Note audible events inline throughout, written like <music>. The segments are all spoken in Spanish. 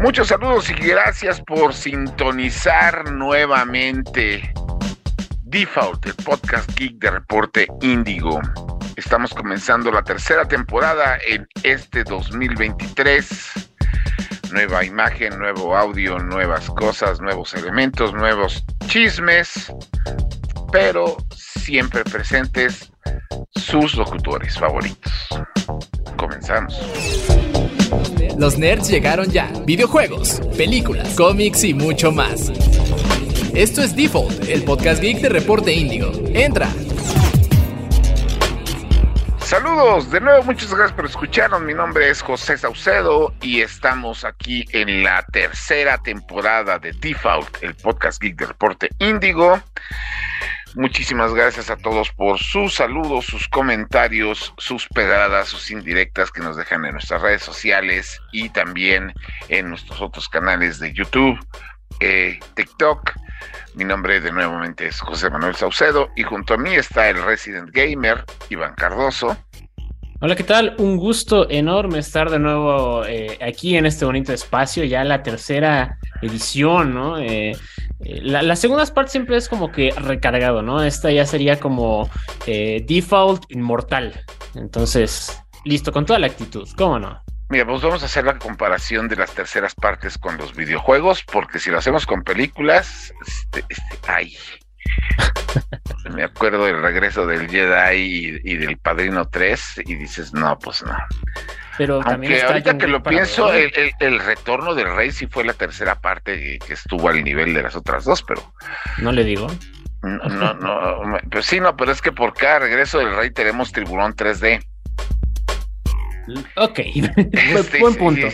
Muchos saludos y gracias por sintonizar nuevamente Default, el podcast geek de Reporte Índigo. Estamos comenzando la tercera temporada en este 2023. Nueva imagen, nuevo audio, nuevas cosas, nuevos elementos, nuevos chismes, pero siempre presentes sus locutores favoritos. Comenzamos. Los nerds llegaron ya. Videojuegos, películas, cómics y mucho más. Esto es Default, el podcast geek de Reporte Índigo. Entra. Saludos, de nuevo muchas gracias por escucharnos. Mi nombre es José Saucedo y estamos aquí en la tercera temporada de Default, el podcast geek de Reporte Índigo. Muchísimas gracias a todos por sus saludos, sus comentarios, sus pedradas, sus indirectas que nos dejan en nuestras redes sociales y también en nuestros otros canales de YouTube, eh, TikTok. Mi nombre de nuevamente es José Manuel Saucedo y junto a mí está el Resident Gamer, Iván Cardoso. Hola, ¿qué tal? Un gusto enorme estar de nuevo eh, aquí en este bonito espacio, ya la tercera edición, ¿no? Eh, eh, las segundas partes siempre es como que recargado, ¿no? Esta ya sería como eh, default inmortal. Entonces, listo, con toda la actitud, ¿cómo no? Mira, pues vamos a hacer la comparación de las terceras partes con los videojuegos, porque si lo hacemos con películas, este, este, ay. <laughs> Me acuerdo del regreso del Jedi y, y del Padrino 3 y dices, no, pues no. Pero Aunque ahorita que lo pienso, el, retorno del rey sí fue la tercera parte que estuvo al nivel de las otras dos, pero. No le digo. No, no, no. Pues sí, no, pero es que por cada regreso del rey tenemos tiburón 3D. Ok, <laughs> <laughs> este, buen punto.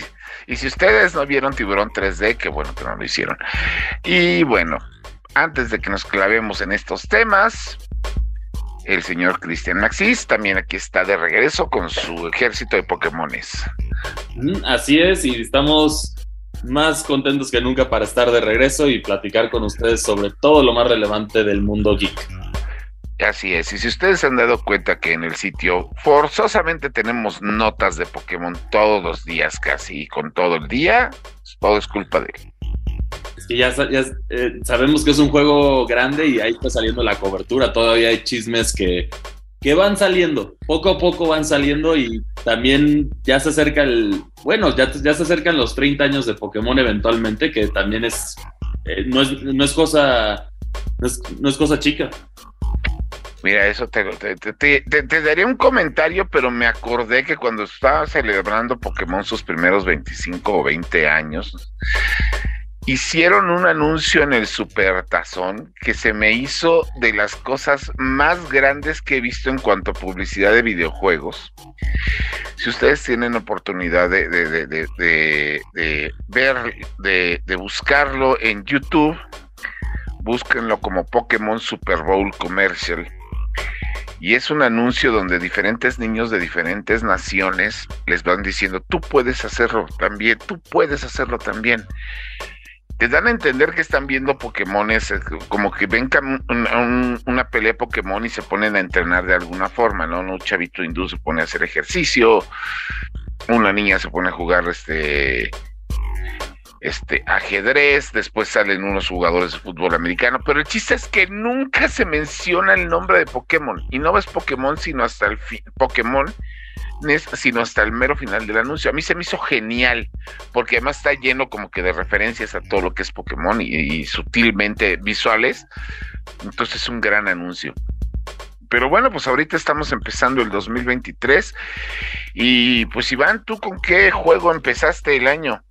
Y si ustedes no vieron tiburón 3D, qué bueno que no lo hicieron. Y bueno, antes de que nos clavemos en estos temas, el señor Cristian Maxis también aquí está de regreso con su ejército de Pokémones. Mm, así es, y estamos más contentos que nunca para estar de regreso y platicar con ustedes sobre todo lo más relevante del mundo geek. Así es, y si ustedes se han dado cuenta que en el sitio forzosamente tenemos notas de Pokémon todos los días casi, con todo el día, todo es culpa de él que ya, eh, sabemos que es un juego grande y ahí está saliendo la cobertura. Todavía hay chismes que, que van saliendo, poco a poco van saliendo y también ya se acerca el, bueno, ya, ya se acercan los 30 años de Pokémon eventualmente, que también es, eh, no, es no es cosa, no es, cosa chica. Mira, eso te, te, te, daría un comentario, pero me acordé que cuando estaba celebrando Pokémon sus primeros 25 o 20 años, hicieron un anuncio en el Supertazón que se me hizo de las cosas más grandes que he visto en cuanto a publicidad de videojuegos. Si ustedes tienen oportunidad de, ver, de, buscarlo en YouTube, búsquenlo como Pokémon Super Bowl Commercial. Y es un anuncio donde diferentes niños de diferentes naciones les van diciendo, tú puedes hacerlo también, tú puedes hacerlo también te dan a entender que están viendo Pokémones, eh, como que ven una pelea Pokémon y se ponen a entrenar de alguna forma, ¿no? Un chavito hindú se pone a hacer ejercicio, una niña se pone a jugar este este ajedrez, después salen unos jugadores de fútbol americano, pero el chiste es que nunca se menciona el nombre de Pokémon y no ves Pokémon sino hasta el fin Pokémon sino hasta el mero final del anuncio. A mí se me hizo genial, porque además está lleno como que de referencias a todo lo que es Pokémon y, sutilmente visuales. Entonces es un gran anuncio. Pero bueno, pues ahorita estamos empezando el 2023. Y pues Iván, ¿tú con qué juego empezaste el año?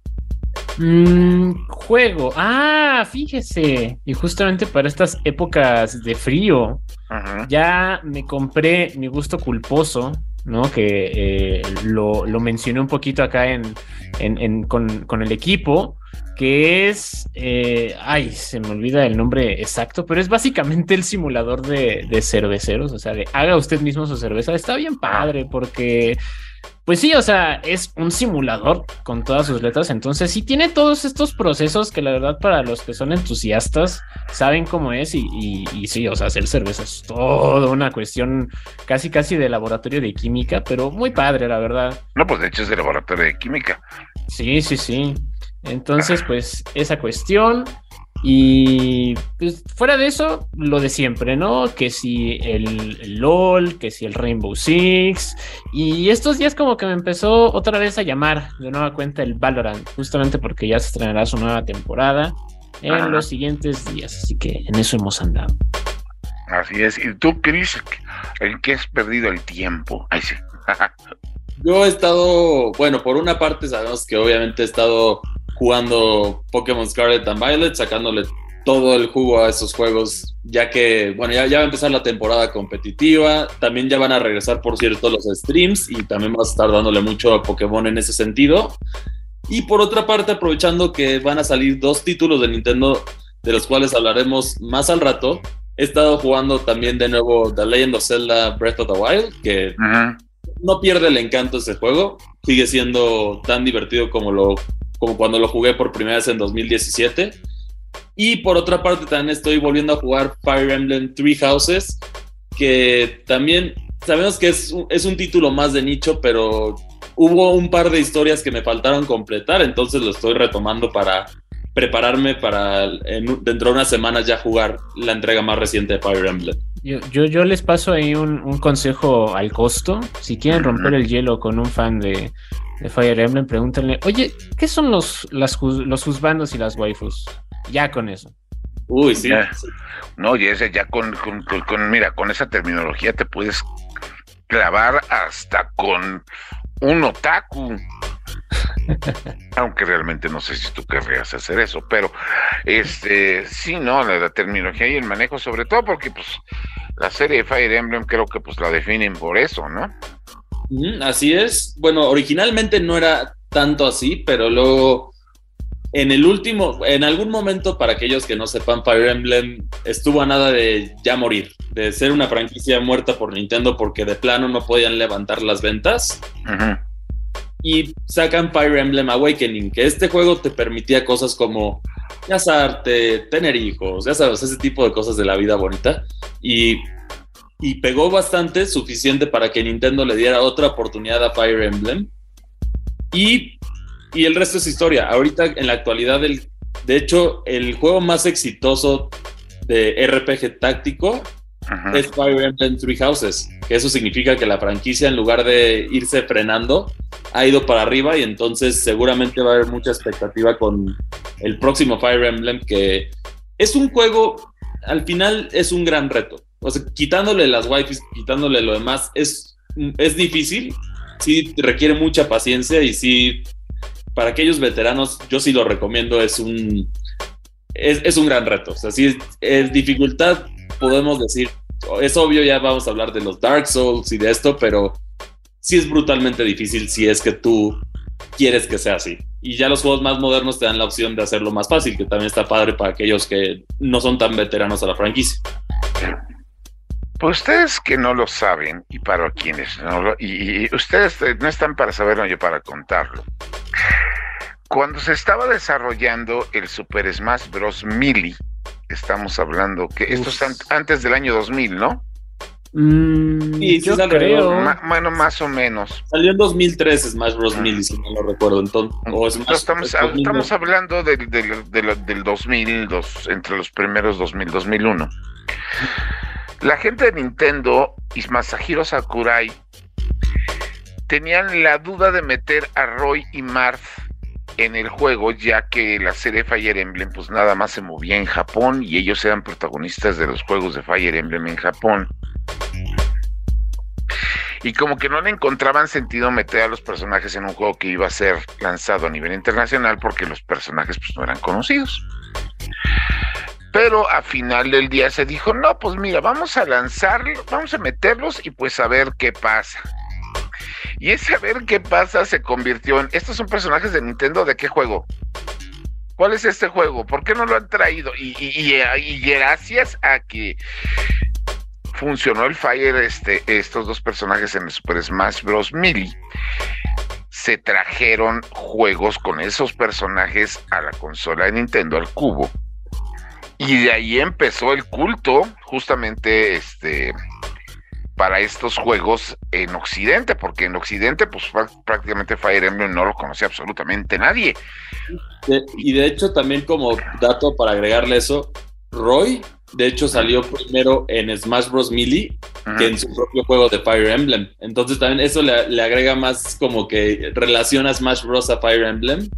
Mm, juego. Ah, fíjese. Y justamente para estas épocas de frío, ya me compré mi gusto culposo ¿no? Que eh, lo, mencioné un poquito acá en, con, el equipo, que es, eh, ay, se me olvida el nombre exacto, pero es básicamente el simulador de, de cerveceros, o sea, de haga usted mismo su cerveza. Está bien padre porque pues sí, o sea, es un simulador con todas sus letras, entonces sí tiene todos estos procesos que la verdad para los que son entusiastas saben cómo es y, y, sí, o sea, hacer cerveza es toda una cuestión casi casi de laboratorio de química, pero muy padre, la verdad. No, pues de hecho es de laboratorio de química. Sí, sí, sí. Entonces, pues esa cuestión. Y pues, fuera de eso, lo de siempre, ¿no? Que si el, LOL, que si el Rainbow Six. Y estos días como que me empezó otra vez a llamar de nueva cuenta el Valorant, justamente porque ya se estrenará su nueva temporada en los siguientes días. Así que en eso hemos andado. Así es. ¿Y tú, Chris, en qué has perdido el tiempo? Ay, sí. <laughs> Yo he estado, bueno, por una parte sabemos que obviamente he estado jugando Pokémon Scarlet and Violet, sacándole todo el jugo a esos juegos, ya que, bueno, ya, ya va a empezar la temporada competitiva, también ya van a regresar, por cierto, los streams y también vas a estar dándole mucho a Pokémon en ese sentido. Y por otra parte, aprovechando que van a salir dos títulos de Nintendo, de los cuales hablaremos más al rato, he estado jugando también de nuevo The Legend of Zelda Breath of the Wild, que no pierde el encanto ese juego, sigue siendo tan divertido como lo como cuando lo jugué por primera vez en 2017. Y por otra parte también estoy volviendo a jugar Fire Emblem Three Houses, que también sabemos que es, es un título más de nicho, pero hubo un par de historias que me faltaron completar, entonces lo estoy retomando para prepararme para dentro de unas semanas ya jugar la entrega más reciente de Fire Emblem. Yo, yo, yo les paso ahí un, un, consejo al costo. Si quieren romper el hielo con un fan de, de Fire Emblem, pregúntenle, oye, ¿qué son los, las, los husbandos y las waifus? Ya con eso. Uy, sí. No, y ese ya con, con, con, mira, con esa terminología te puedes clavar hasta con un otaku. <laughs> Aunque realmente no sé si tú querrías hacer eso, pero este sí, no, la, la, terminología y el manejo, sobre todo porque pues la serie de Fire Emblem creo que pues la definen por eso, ¿no? Así es. Bueno, originalmente no era tanto así, pero luego en el último, en algún momento, para aquellos que no sepan, Fire Emblem estuvo a nada de ya morir, de ser una franquicia muerta por Nintendo porque de plano no podían levantar las ventas. Y sacan Fire Emblem Awakening, que este juego te permitía cosas como casarte, tener hijos, ya sabes, ese tipo de cosas de la vida bonita. Y y pegó bastante, suficiente para que Nintendo le diera otra oportunidad a Fire Emblem. Y, y el resto es historia. Ahorita, en la actualidad, el, de hecho, el juego más exitoso de RPG táctico es Fire Emblem Three Houses, que eso significa que la franquicia, en lugar de irse frenando, ha ido para arriba y entonces seguramente va a haber mucha expectativa con el próximo Fire Emblem, que es un juego, al final es un gran reto o sea, quitándole las wifis, quitándole lo demás, es, es difícil, sí requiere mucha paciencia y sí, para aquellos veteranos, yo sí lo recomiendo, es un, es, un gran reto. O sea, sí, es, dificultad, podemos decir, es obvio, ya vamos a hablar de los Dark Souls y de esto, pero sí es brutalmente difícil si es que tú quieres que sea así. Y ya los juegos más modernos te dan la opción de hacerlo más fácil, que también está padre para aquellos que no son tan veteranos a la franquicia. Pues ustedes que no lo saben y para quienes no lo, y, ustedes eh, no están para saberlo yo para contarlo. Cuando se estaba desarrollando el Super Smash Bros. Melee, estamos hablando que esto es antes del año 2000, ¿no? Mm, sí, yo creo. bueno, más o menos. Salió en 2003 Smash Bros. Ah. Melee, si no lo recuerdo. Entonces, estamos, estamos, hablando del, del, del, del 2000, entre los primeros 2000, 2001. La gente de Nintendo y Masahiro Sakurai tenían la duda de meter a Roy y Marth en el juego, ya que la serie Fire Emblem pues nada más se movía en Japón y ellos eran protagonistas de los juegos de Fire Emblem en Japón. Y como que no le encontraban sentido meter a los personajes en un juego que iba a ser lanzado a nivel internacional porque los personajes pues no eran conocidos. Pero a final del día se dijo, no, pues mira, vamos a lanzarlo, vamos a meterlos y pues a ver qué pasa. Y ese a ver qué pasa se convirtió en, estos son personajes de Nintendo, ¿de qué juego? ¿Cuál es este juego? ¿Por qué no lo han traído? Y, y, gracias a que funcionó el Fire, este, estos dos personajes en Super Smash Bros. Melee, se trajeron juegos con esos personajes a la consola de Nintendo, al cubo y de ahí empezó el culto, justamente este para estos juegos en Occidente, porque en Occidente, pues prácticamente Fire Emblem no lo conocía absolutamente nadie. y de hecho también como dato para agregarle eso, Roy de hecho salió primero en Smash Bros. Melee que en su propio juego de Fire Emblem. Entonces también eso le, agrega más como que relaciona Smash Bros. a Fire Emblem.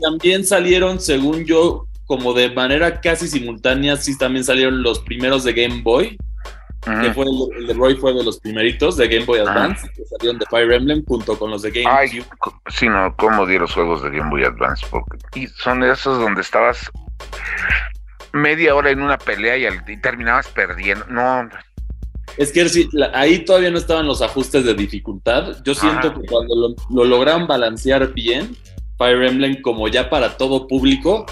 También salieron, según yo, como de manera casi simultánea, sí también salieron los primeros de Game Boy. Que fue el, de Roy fue de los primeritos de Game Boy Advance, que salieron de Fire Emblem junto con los de Game Ay, sí, no, cómo di los juegos de Game Boy Advance, porque y son esos donde estabas media hora en una pelea y, terminabas perdiendo. No. Es que ahí todavía no estaban los ajustes de dificultad. Yo siento que cuando lo, lo lograron balancear bien, Fire Emblem como ya para todo público,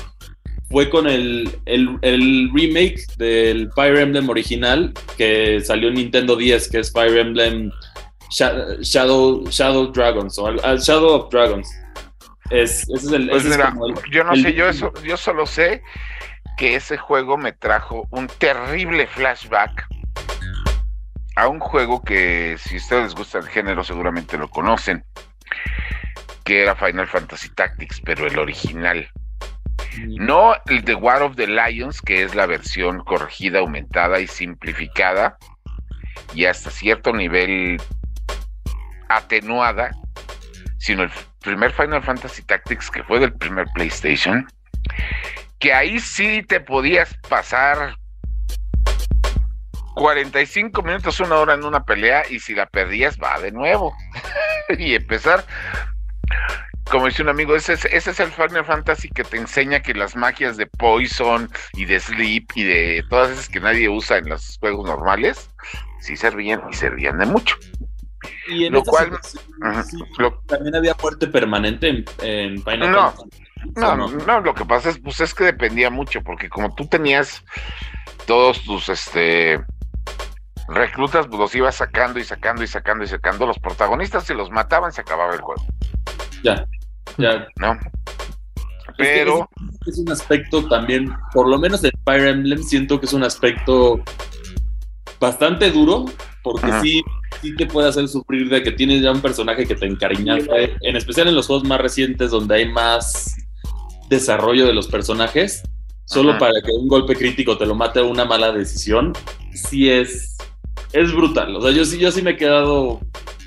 fue con el, el, remake del Fire Emblem original que salió en Nintendo 10, que es Fire Emblem Shadow, Shadow Dragons o ah, Shadow of Dragons. Es, ese es el, pues yo no sé, yo eso, yo solo sé que ese juego me trajo un terrible flashback a un juego que si a ustedes les gusta el género seguramente lo conocen, que era Final Fantasy Tactics, pero el original. No el de War of the Lions, que es la versión corregida, aumentada y simplificada, y hasta cierto nivel atenuada, sino el primer Final Fantasy Tactics, que fue del primer PlayStation, que ahí sí te podías pasar 45 minutos, una hora en una pelea y si la perdías va de nuevo <laughs> y empezar. Como dice un amigo, ese es, ese es el Final Fantasy que te enseña que las magias de Poison y de Sleep y de todas esas que nadie usa en los juegos normales, sí servían y servían de mucho. Y en lo cual también había muerte permanente en, Final Fantasy. No, no, lo que pasa es, pues es que dependía mucho, porque como tú tenías todos tus este reclutas, pues los ibas sacando y sacando y sacando y sacando. Los protagonistas, si los mataban, se acababa el juego. Ya, ya. ¿No? Pero. Es, un aspecto también, por lo menos en Fire Emblem, siento que es un aspecto bastante duro, porque sí, sí te puede hacer sufrir de que tienes ya un personaje que te encariñaste, en especial en los juegos más recientes donde hay más desarrollo de los personajes, solo para que un golpe crítico te lo mate a una mala decisión, sí es, es brutal. O sea, yo sí, yo sí me he quedado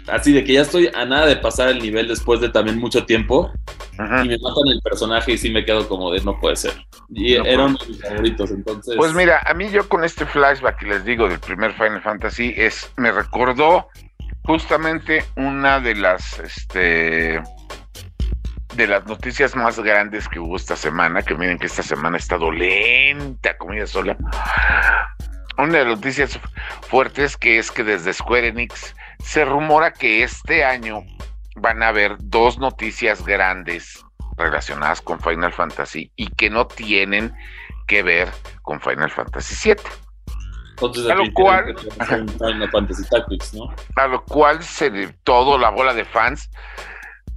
así de que ya estoy a nada de pasar el nivel después de también mucho tiempo y me matan el personaje y sí me quedo como de no puede ser. Y eran mis favoritos, entonces. Pues mira, a mí yo con este flashback que les digo del primer Final Fantasy es me recordó justamente una de las este de las noticias más grandes que hubo esta semana, que miren que esta semana ha estado lenta, comida sola. Una de las noticias fuertes que es que desde Square Enix se rumora que este año van a haber dos noticias grandes relacionadas con Final Fantasy y que no tienen que ver con Final Fantasy VII. a lo cual, A lo cual se todo la bola de fans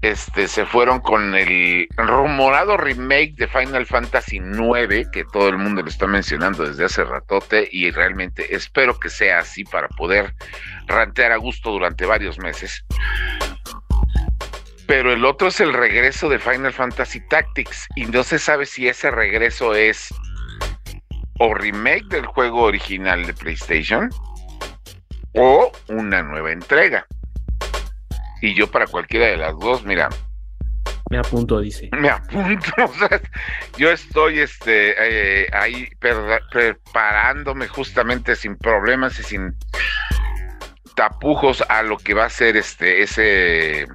este, se fueron con el rumorado remake de Final Fantasy IX, que todo el mundo lo está mencionando desde hace ratote, y realmente espero que sea así para poder rantear a gusto durante varios meses. Pero el otro es el regreso de Final Fantasy Tactics, y no se sabe si ese regreso es o remake del juego original de PlayStation o una nueva entrega. Y yo para cualquiera de las dos, mira. Me apunto, dice. Me apunto. <laughs> O sea, yo estoy este, eh, ahí preparándome justamente sin problemas y sin tapujos a lo que va a ser este, ese.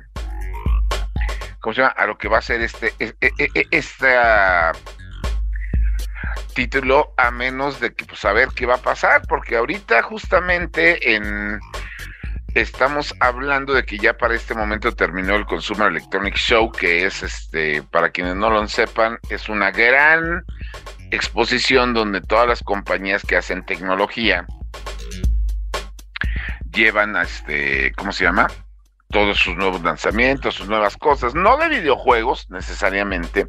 ¿Cómo se llama? A lo que va a ser este, e, e, e, este título, a menos de que, pues, a ver qué va a pasar, porque ahorita justamente en estamos hablando de que ya para este momento terminó el Consumer Electronic Show, que es, este, para quienes no lo sepan, es una gran exposición donde todas las compañías que hacen tecnología llevan a este, ¿cómo se llama? Todos sus nuevos lanzamientos, sus nuevas cosas, no de videojuegos necesariamente,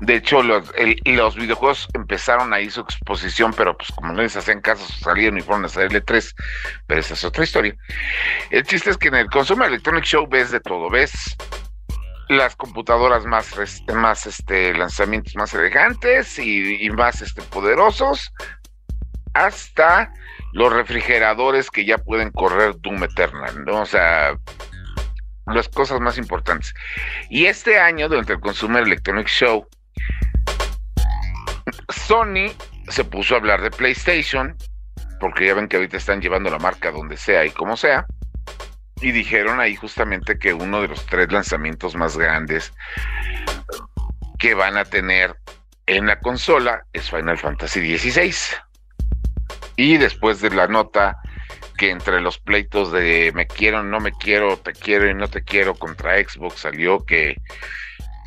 de hecho, los, los videojuegos empezaron ahí su exposición, pero pues como no les hacían caso, salieron y fueron a salir 3 pero esa es otra historia. El chiste es que en el Consumer Electronic Show ves de todo, ves las computadoras más, más este, lanzamientos más elegantes y, más este, poderosos, hasta los refrigeradores que ya pueden correr Doom Eternal, ¿no? O sea, las cosas más importantes. Y este año, durante el Consumer Electronics Show, Sony se puso a hablar de PlayStation, porque ya ven que ahorita están llevando la marca donde sea y como sea, y dijeron ahí justamente que uno de los tres lanzamientos más grandes que van a tener en la consola es Final Fantasy XVI. Y después de la nota que entre los pleitos de me quiero, no me quiero, te quiero y no te quiero contra Xbox salió que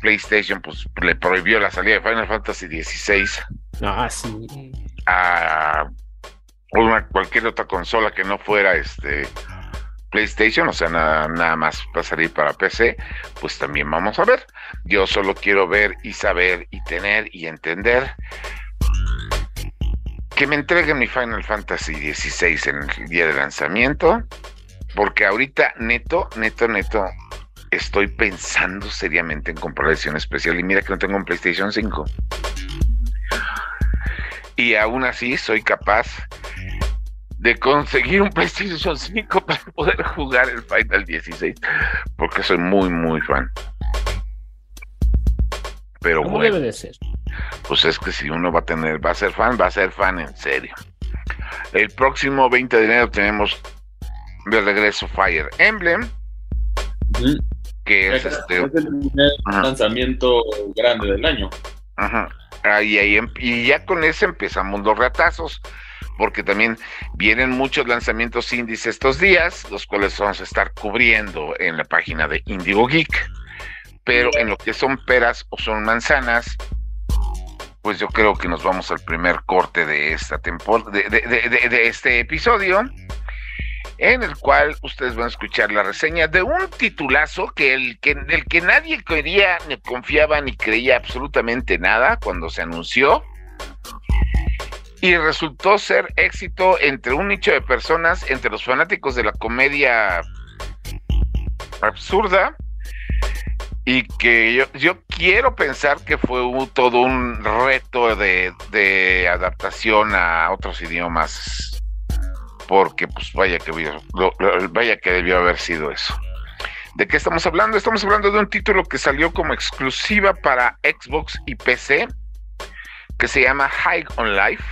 PlayStation pues le prohibió la salida de Final Fantasy XVI ah, sí. a una, cualquier otra consola que no fuera este PlayStation, o sea, nada, nada más va a salir para PC, pues también vamos a ver. Yo solo quiero ver y saber y tener y entender que me entreguen mi Final Fantasy XVI en el día de lanzamiento, porque ahorita neto, neto, neto, estoy pensando seriamente en comprar la edición especial y mira que no tengo un PlayStation 5. Y aún así soy capaz de conseguir un PlayStation 5 para poder jugar el Final 16, porque soy muy, muy fan. Pero ¿Cómo debe de ser? Pues es que si uno va a tener, va a ser fan, va a ser fan en serio. El próximo 20 de enero tenemos de regreso Fire Emblem, que es, este, el primer lanzamiento grande del año. Ajá. Ahí, ahí, em, y ya con ese empezamos los ratazos, porque también vienen muchos lanzamientos indies estos días, los cuales vamos a estar cubriendo en la página de Indigo Geek. Pero en lo que son peras o son manzanas, pues yo creo que nos vamos al primer corte de esta temporada, de, este episodio, en el cual ustedes van a escuchar la reseña de un titulazo que el del que nadie quería, ni confiaba, ni creía absolutamente nada cuando se anunció. Y resultó ser éxito entre un nicho de personas, entre los fanáticos de la comedia absurda, y que yo, yo quiero pensar que fue todo un reto de, adaptación a otros idiomas porque pues vaya que vaya que debió haber sido eso. ¿De qué estamos hablando? Estamos hablando de un título que salió como exclusiva para Xbox y PC que se llama High on Life,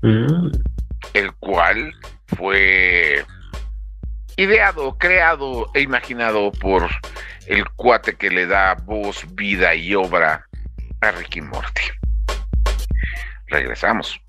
mm. el cual fue ideado, creado e imaginado por el cuate que le da voz, vida y obra a Ricky Morty. Regresamos.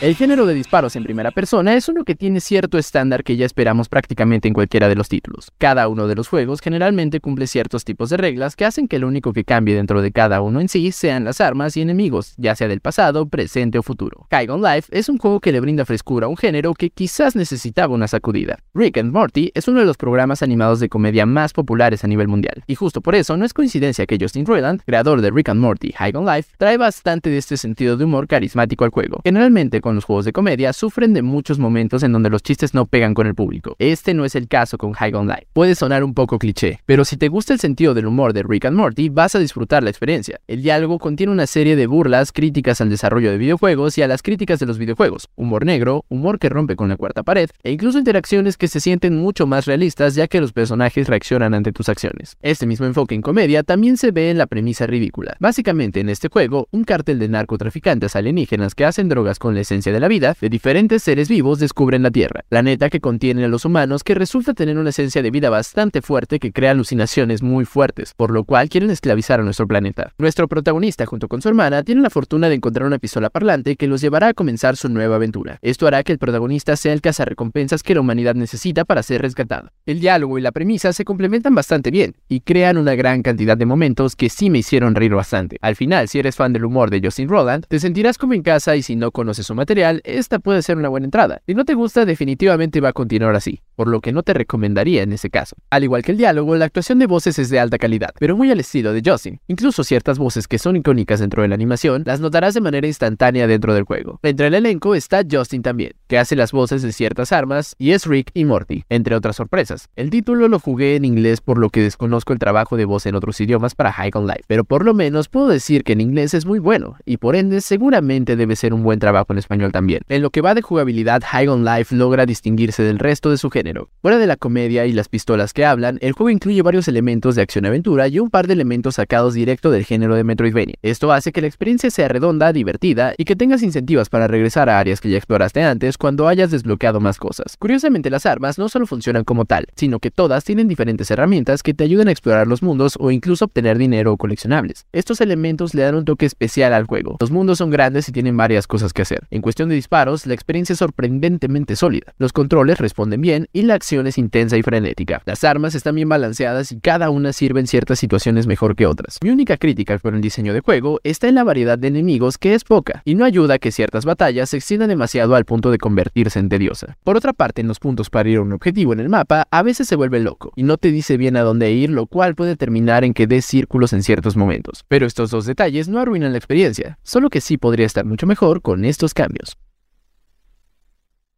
El género de disparos en primera persona es uno que tiene cierto estándar que ya esperamos prácticamente en cualquiera de los títulos. Cada uno de los juegos generalmente cumple ciertos tipos de reglas que hacen que lo único que cambie dentro de cada uno en sí sean las armas y enemigos, ya sea del pasado, presente o futuro. High on Life es un juego que le brinda frescura a un género que quizás necesitaba una sacudida. Rick and Morty es uno de los programas animados de comedia más populares a nivel mundial, y justo por eso no es coincidencia que Justin Roiland, creador de Rick and Morty High Life, trae bastante de este sentido de humor carismático al juego. Generalmente con los juegos de comedia sufren de muchos momentos en donde los chistes no pegan con el público. Este no es el caso con High on Life. Puede sonar un poco cliché, pero si te gusta el sentido del humor de Rick and Morty, vas a disfrutar la experiencia. El diálogo contiene una serie de burlas, críticas al desarrollo de videojuegos y a las críticas de los videojuegos, humor negro, humor que rompe con la cuarta pared, e incluso interacciones que se sienten mucho más realistas ya que los personajes reaccionan ante tus acciones. Este mismo enfoque en comedia también se ve en la premisa ridícula. Básicamente en este juego, un cártel de narcotraficantes alienígenas que hacen drogas con la esencia de la vida de diferentes seres vivos descubren la Tierra, planeta que contiene a los humanos que resulta tener una esencia de vida bastante fuerte que crea alucinaciones muy fuertes, por lo cual quieren esclavizar a nuestro planeta. Nuestro protagonista junto con su hermana tienen la fortuna de encontrar una pistola parlante que los llevará a comenzar su nueva aventura. Esto hará que el protagonista sea el cazarrecompensas que la humanidad necesita para ser rescatado. El diálogo y la premisa se complementan bastante bien y crean una gran cantidad de momentos que sí me hicieron reír bastante. Al final, si eres fan del humor de Justin Roland, te sentirás como en casa y si no conoces su material, esta puede ser una buena entrada. Si no te gusta, definitivamente va a continuar así, por lo que no te recomendaría en ese caso. Al igual que el diálogo, la actuación de voces es de alta calidad, pero muy al estilo de Justin. Incluso ciertas voces que son icónicas dentro de la animación, las notarás de manera instantánea dentro del juego. Entre el elenco está Justin también, que hace las voces de ciertas armas, y es Rick y Morty, entre otras sorpresas. El título lo jugué en inglés por lo que desconozco el trabajo de voz en otros idiomas para High on Life, pero por lo menos puedo decir que en inglés es muy bueno, y por ende seguramente debe ser un buen trabajo en español también. En lo que va de jugabilidad, High on Life logra distinguirse del resto de su género. Fuera de la comedia y las pistolas que hablan, el juego incluye varios elementos de acción-aventura y un par de elementos sacados directo del género de Metroidvania. Esto hace que la experiencia sea redonda, divertida y que tengas incentivos para regresar a áreas que ya exploraste antes cuando hayas desbloqueado más cosas. Curiosamente, las armas no solo funcionan como tal, sino que todas tienen diferentes herramientas que te ayudan a explorar los mundos o incluso obtener dinero o coleccionables. Estos elementos le dan un toque especial al juego. Los mundos son grandes y tienen varias cosas que hacer. En cuestión de disparos, la experiencia es sorprendentemente sólida. Los controles responden bien y la acción es intensa y frenética. Las armas están bien balanceadas y cada una sirve en ciertas situaciones mejor que otras. Mi única crítica con el diseño de juego está en la variedad de enemigos que es poca y no ayuda a que ciertas batallas se extiendan demasiado al punto de convertirse en tediosa. Por otra parte, en los puntos para ir a un objetivo en el mapa a veces se vuelve loco y no te dice bien a dónde ir, lo cual puede terminar en que des círculos en ciertos momentos. Pero estos dos detalles no arruinan la experiencia, solo que sí podría estar mucho mejor con estos cambios.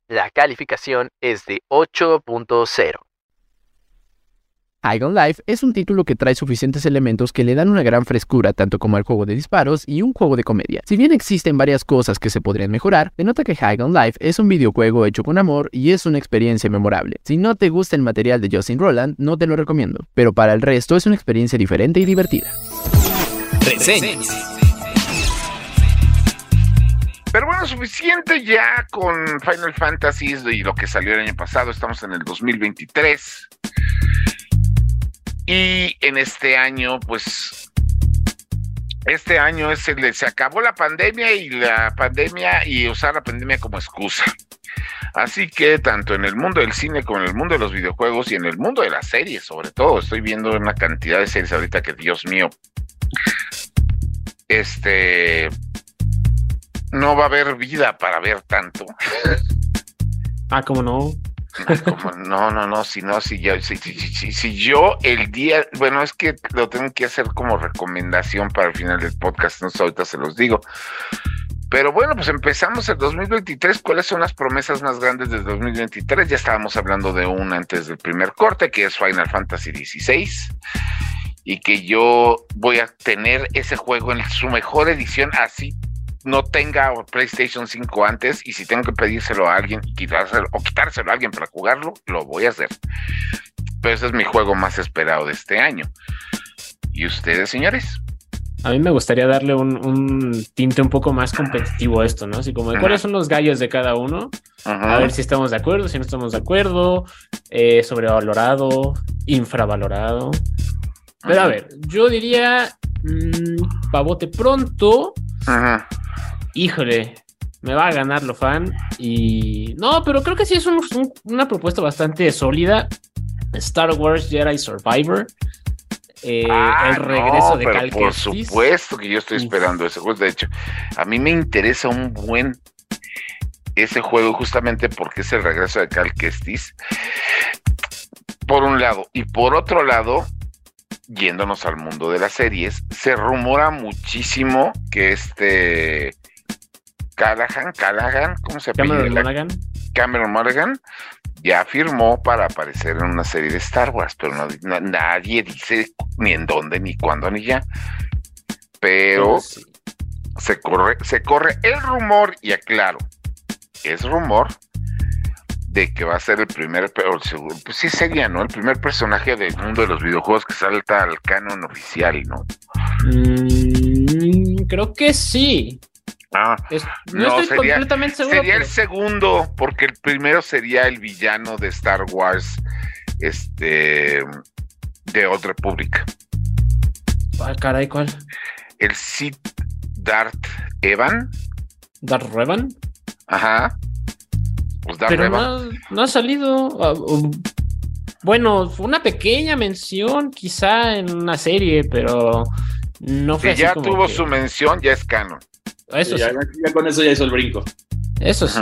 La calificación es de 8.0. High on Life es un título que trae suficientes elementos que le dan una gran frescura tanto como al juego de disparos y un juego de comedia. Si bien existen varias cosas que se podrían mejorar, denota que High on Life es un videojuego hecho con amor y es una experiencia memorable. Si no te gusta el material de Justin Roland, no te lo recomiendo, pero para el resto es una experiencia diferente y divertida. Pero bueno, suficiente ya con Final Fantasy y lo que salió el año pasado. Estamos en el 2023. Y en este año, pues, este año es se acabó la pandemia y la pandemia y usar la pandemia como excusa. Así que tanto en el mundo del cine como en el mundo de los videojuegos y en el mundo de las series, sobre todo, estoy viendo una cantidad de series ahorita que Dios mío, este, no va a haber vida para ver tanto. Ah, ¿cómo no? no, no, no, si no, si yo, si, si, si, yo el día, bueno, es que lo tengo que hacer como recomendación para el final del podcast, no sé, ahorita se los digo. Pero bueno, pues empezamos el 2023. ¿Cuáles son las promesas más grandes del 2023? Ya estábamos hablando de una antes del primer corte, que es Final Fantasy XVI. Y que yo voy a tener ese juego en su mejor edición, así no tenga PlayStation 5 antes y si tengo que pedírselo a alguien y quitárselo, o quitárselo a alguien para jugarlo, lo voy a hacer. Pero ese es mi juego más esperado de este año. ¿Y ustedes, señores? A mí me gustaría darle un, tinte un poco más competitivo a esto, ¿no? Así como de cuáles son los gallos de cada uno. A ver si estamos de acuerdo, si no estamos de acuerdo. Eh, sobrevalorado, infravalorado. Pero a ver, yo diría mmm, pavote pronto. Ajá híjole, me va a ganar lo fan. Y no, pero creo que sí es una propuesta bastante sólida. Star Wars Jedi Survivor. Eh, ah, el regreso de Cal Por supuesto que yo estoy esperando ese juego. De hecho, a mí me interesa un buen ese juego justamente porque es el regreso de Cal Kestis. Por un lado. Y por otro lado, yéndonos al mundo de las series, se rumora muchísimo que este Callahan, Callahan, ¿cómo se llama? Cameron Monaghan. Cameron Monaghan ya firmó para aparecer en una serie de Star Wars, pero nadie dice ni en dónde, ni cuándo, ni ya. Pero se corre, se corre el rumor, y aclaro, es rumor de que va a ser el primer, pero pues sí sería, ¿no? El primer personaje del mundo de los videojuegos que salta al canon oficial, ¿no? Mm, creo que sí. Ah, no, estoy sería, completamente seguro. Sería el segundo, porque el primero sería el villano de Star Wars, este, de Old Republic. Ah, caray, ¿cuál? El Sith Darth Evan. ¿Darth Revan? Ajá. Pues Pero No, ha salido. Ah, um, bueno, fue una pequeña mención, quizá en una serie, pero no fue si ya tuvo su mención, ya es canon. Eso ya, con eso ya hizo el brinco. Eso sí.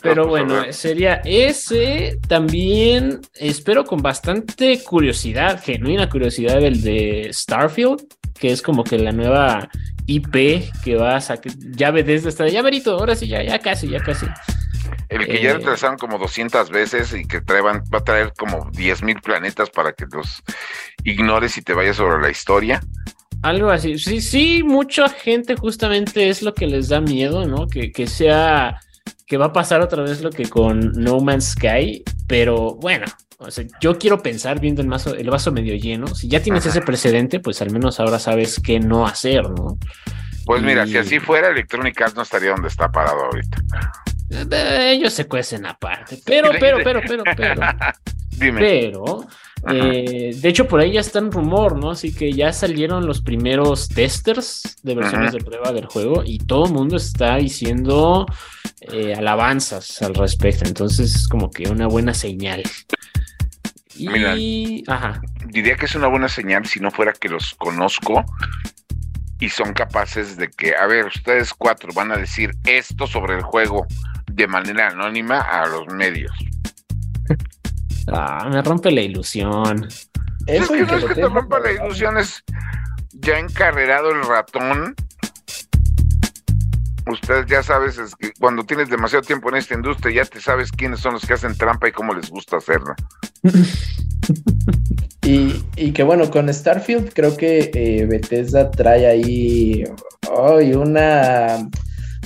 Pero pues, bueno, sería ese también. Espero con bastante curiosidad, genuina curiosidad, el de Starfield, que es como que la nueva IP que va a sacar. Ya desde esta. Ya verito, ahora sí, ya, ya casi, ya casi. El que ya ya retrasaron como 200 veces y que traen, va a traer como 10.000 planetas para que los ignores y te vayas sobre la historia. Algo así. Sí, sí, mucha gente justamente es lo que les da miedo, ¿no? Que, que sea que va a pasar otra vez lo que con No Man's Sky, pero bueno, yo quiero pensar viendo el, el vaso medio lleno, si ya tienes ese precedente, pues al menos ahora sabes qué no hacer, ¿no? Pues mira, si así fuera, Electronic Arts no estaría donde está parado ahorita. Eh, ellos se cuecen aparte, pero, <laughs> pero, pero, pero, pero. <laughs> Dime. Pero eh, de hecho, por ahí ya está en rumor, ¿no? Así que ya salieron los primeros testers de versiones de prueba del juego y todo el mundo está diciendo eh, alabanzas al respecto. Entonces es como que una buena señal. Y... diría que es una buena señal si no fuera que los conozco y son capaces de que, a ver, ustedes cuatro van a decir esto sobre el juego de manera anónima a los medios. <laughs> Ah, me rompe la ilusión. Eso es que no es que te rompa la ilusión, es ya encarrerado el ratón. Usted ya sabes, es que cuando tienes demasiado tiempo en esta industria, ya te sabes quiénes son los que hacen trampa y cómo les gusta hacerla. <laughs> y, y, que bueno, con Starfield creo que eh, Bethesda trae ahí hoy una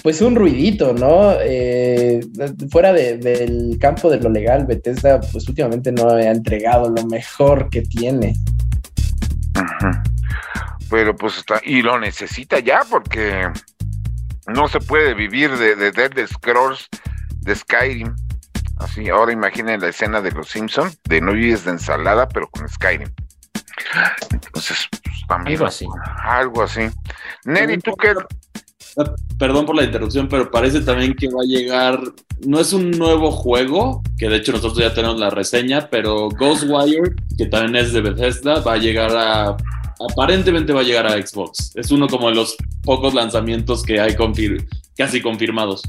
pues un ruidito, ¿no? Eh, fuera del campo de lo legal, Bethesda pues últimamente no ha entregado lo mejor que tiene. Pero pues está, y lo necesita ya porque no se puede vivir de, de Dead Scrolls de Skyrim. Así, ahora imaginen la escena de los Simpsons, de no vives de ensalada, pero con Skyrim. Entonces, pues, también. Algo así. Algo así. Nelly, ¿tú qué, Perdón por la interrupción, pero parece también que va a llegar, no es un nuevo juego, que de hecho nosotros ya tenemos la reseña, pero Ghostwire, que también es de Bethesda, va a llegar a, aparentemente va a llegar a Xbox. Es uno como de los pocos lanzamientos que hay casi confirmados.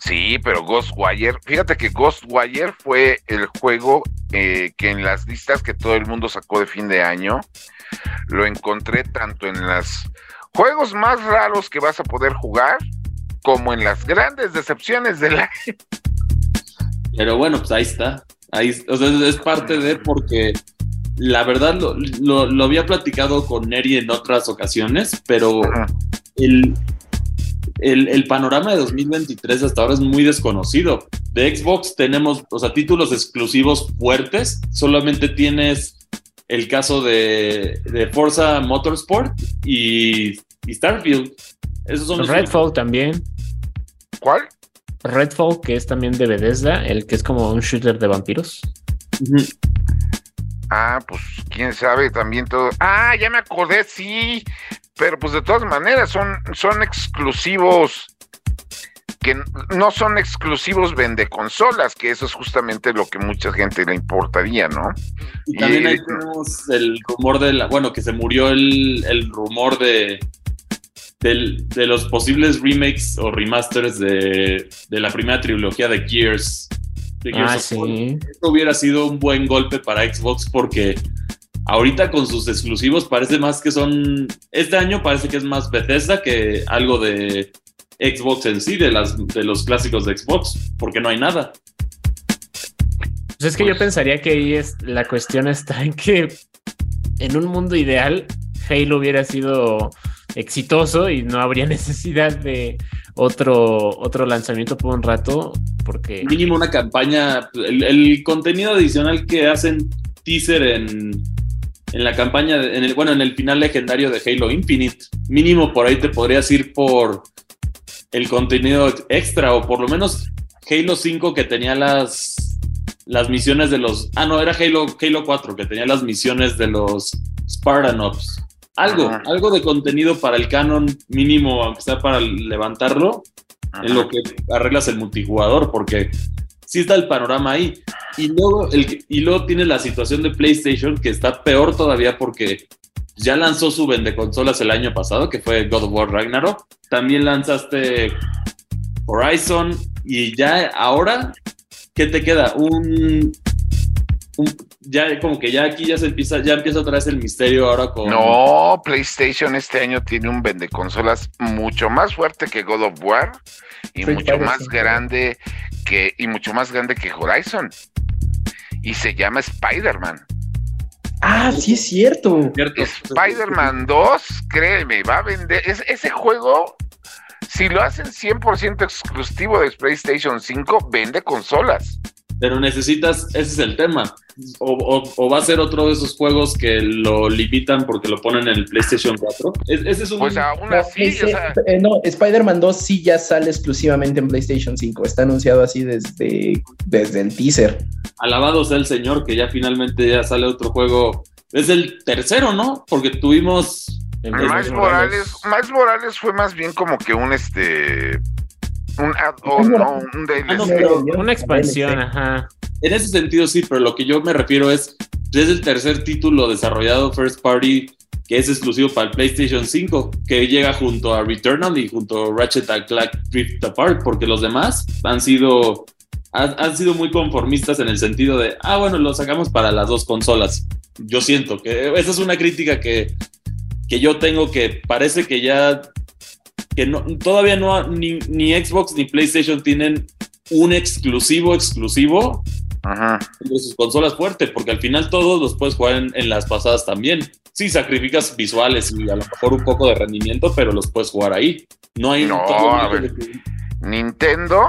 Sí, pero Ghostwire, fíjate que Ghostwire fue el juego eh, que en las listas que todo el mundo sacó de fin de año, lo encontré tanto en las juegos más raros que vas a poder jugar, como en las grandes decepciones del <laughs> año. Pero bueno, pues ahí está. Ahí, o sea, es parte de porque la verdad lo, había platicado con Neri en otras ocasiones, pero el, el, el, panorama de 2023 hasta ahora es muy desconocido. De Xbox tenemos, o sea, títulos exclusivos fuertes, solamente tienes el caso de, Forza Motorsport y, Starfield. Esos son Redfall también. ¿Cuál? Redfall, que es también de Bethesda, el que es como un shooter de vampiros. Ah, pues quién sabe también todo. Ah, ya me acordé, sí. Pero pues de todas maneras son, son exclusivos que no son exclusivos vende consolas, que eso es justamente lo que mucha gente le importaría, ¿no? Y también ahí tenemos el rumor de la, bueno, que se murió el, el rumor de, de los posibles remakes o remasters de, de la primera trilogía de Gears. Ah, sí. Esto hubiera sido un buen golpe para Xbox porque ahorita con sus exclusivos parece más que son, este año parece que es más Bethesda que algo de Xbox en sí, de, las, de los clásicos de Xbox, porque no hay nada. Pues es que yo pues pensaría que ahí es, la cuestión está en que en un mundo ideal Halo hubiera sido exitoso y no habría <laughs> necesidad de otro, otro lanzamiento por un rato, porque... Mínimo una campaña, el, contenido adicional que hacen teaser en, en la campaña, en el, bueno, en el final legendario de Halo Infinite, mínimo por ahí te podrías ir por el contenido extra, o por lo menos Halo 5 que tenía las, las misiones de los... Ah, no, era Halo, Halo 4 que tenía las misiones de los Spartan Ops. Algo, algo de contenido para el canon mínimo, aunque sea para levantarlo, en lo que arreglas el multijugador, porque sí está el panorama ahí. Y luego, el, y luego tiene la situación de PlayStation, que está peor todavía porque ya lanzó su vende consolas el año pasado, que fue God of War Ragnarok. También lanzaste Horizon y ya ahora, ¿qué te queda? Un, ya como que ya aquí ya se empieza, ya empieza otra vez el misterio ahora con. No, PlayStation este año tiene un vende consolas mucho más fuerte que God of War y mucho más grande que, y mucho más grande que Horizon. Y se llama Spider-Man. Ah, sí es cierto. Spider-Man 2, créeme, va a vender. ese juego, si lo hacen 100% exclusivo de PlayStation 5, vende consolas. Pero necesitas, ese es el tema. O, va a ser otro de esos juegos que lo limitan porque lo ponen en el PlayStation 4. ese es un... Pues aún así, eh, no, Spider-Man 2 sí ya sale exclusivamente en PlayStation 5. Está anunciado así desde, desde el teaser. Alabado sea el Señor que ya finalmente ya sale otro juego. Es el tercero, ¿no? Porque tuvimos... Más Morales, más Morales fue más bien como que un este un un una expansión, ajá. En ese sentido sí, pero lo que yo me refiero es, es el tercer título desarrollado first party que es exclusivo para el PlayStation 5, que llega junto a Returnal y junto a Ratchet Clank Drift Apart, porque los demás han sido han, sido muy conformistas en el sentido de, ah, bueno, lo sacamos para las dos consolas. Yo siento que esa es una crítica que, que yo tengo que parece que ya que no, todavía no ni, ni, Xbox ni PlayStation tienen un exclusivo exclusivo de sus consolas fuerte, porque al final todos los puedes jugar en, las pasadas también. Sí, sacrificas visuales y a lo mejor un poco de rendimiento, pero los puedes jugar ahí. No hay no, Nintendo.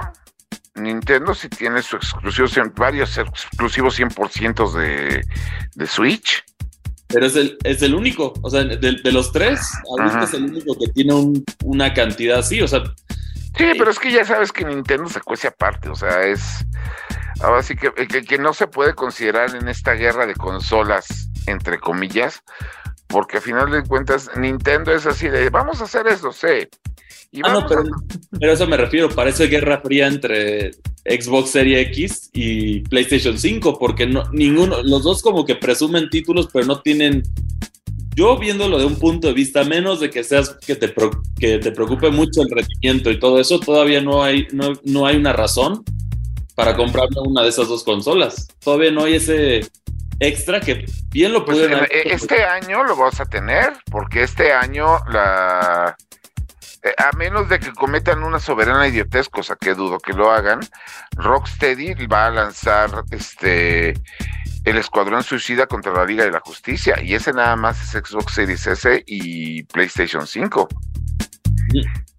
Nintendo sí tiene sus exclusivos, varios exclusivos 100% de, de Switch. Pero es el, es el único, o sea, de, los tres, ahorita es el único que tiene una cantidad así, o sea. Sí, pero es que ya sabes que Nintendo se cuece aparte, o sea, es. Ahora sí que, que, no se puede considerar en esta guerra de consolas, entre comillas, porque a final de cuentas Nintendo es así de, vamos a hacer eso, ah, no, pero, pero eso me refiero, parece guerra fría entre Xbox Series X y PlayStation 5, porque no, ninguno, los dos como que presumen títulos, pero no tienen. Yo viéndolo de un punto de vista, menos de que seas que te, que te preocupe mucho el rendimiento y todo eso, todavía no hay, no, no hay una razón para comprar una de esas dos consolas. Todavía no hay ese extra que bien lo pues, pueden Este año lo vas a tener, porque este año la eh, a menos de que cometan una soberana idiotez, cosa que dudo que lo hagan, Rocksteady va a lanzar este el Escuadrón Suicida contra la Liga de la Justicia, y ese nada más es Xbox Series S y PlayStation 5.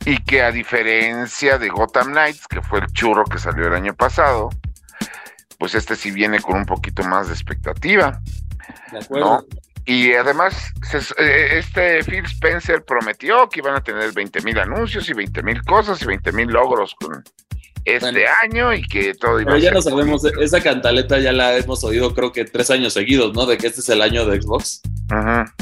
Y que a diferencia de Gotham Knights, que fue el churro que salió el año pasado, pues este sí viene con un poquito más de expectativa. De acuerdo. Y además, eh, este Phil Spencer prometió que iban a tener 20 mil anuncios y 20 mil cosas y 20 mil logros con este año y que todo iba Pero ya lo sabemos, esa cantaleta ya la hemos oído creo que tres años seguidos, ¿no? De que este es el año de Xbox. Ajá.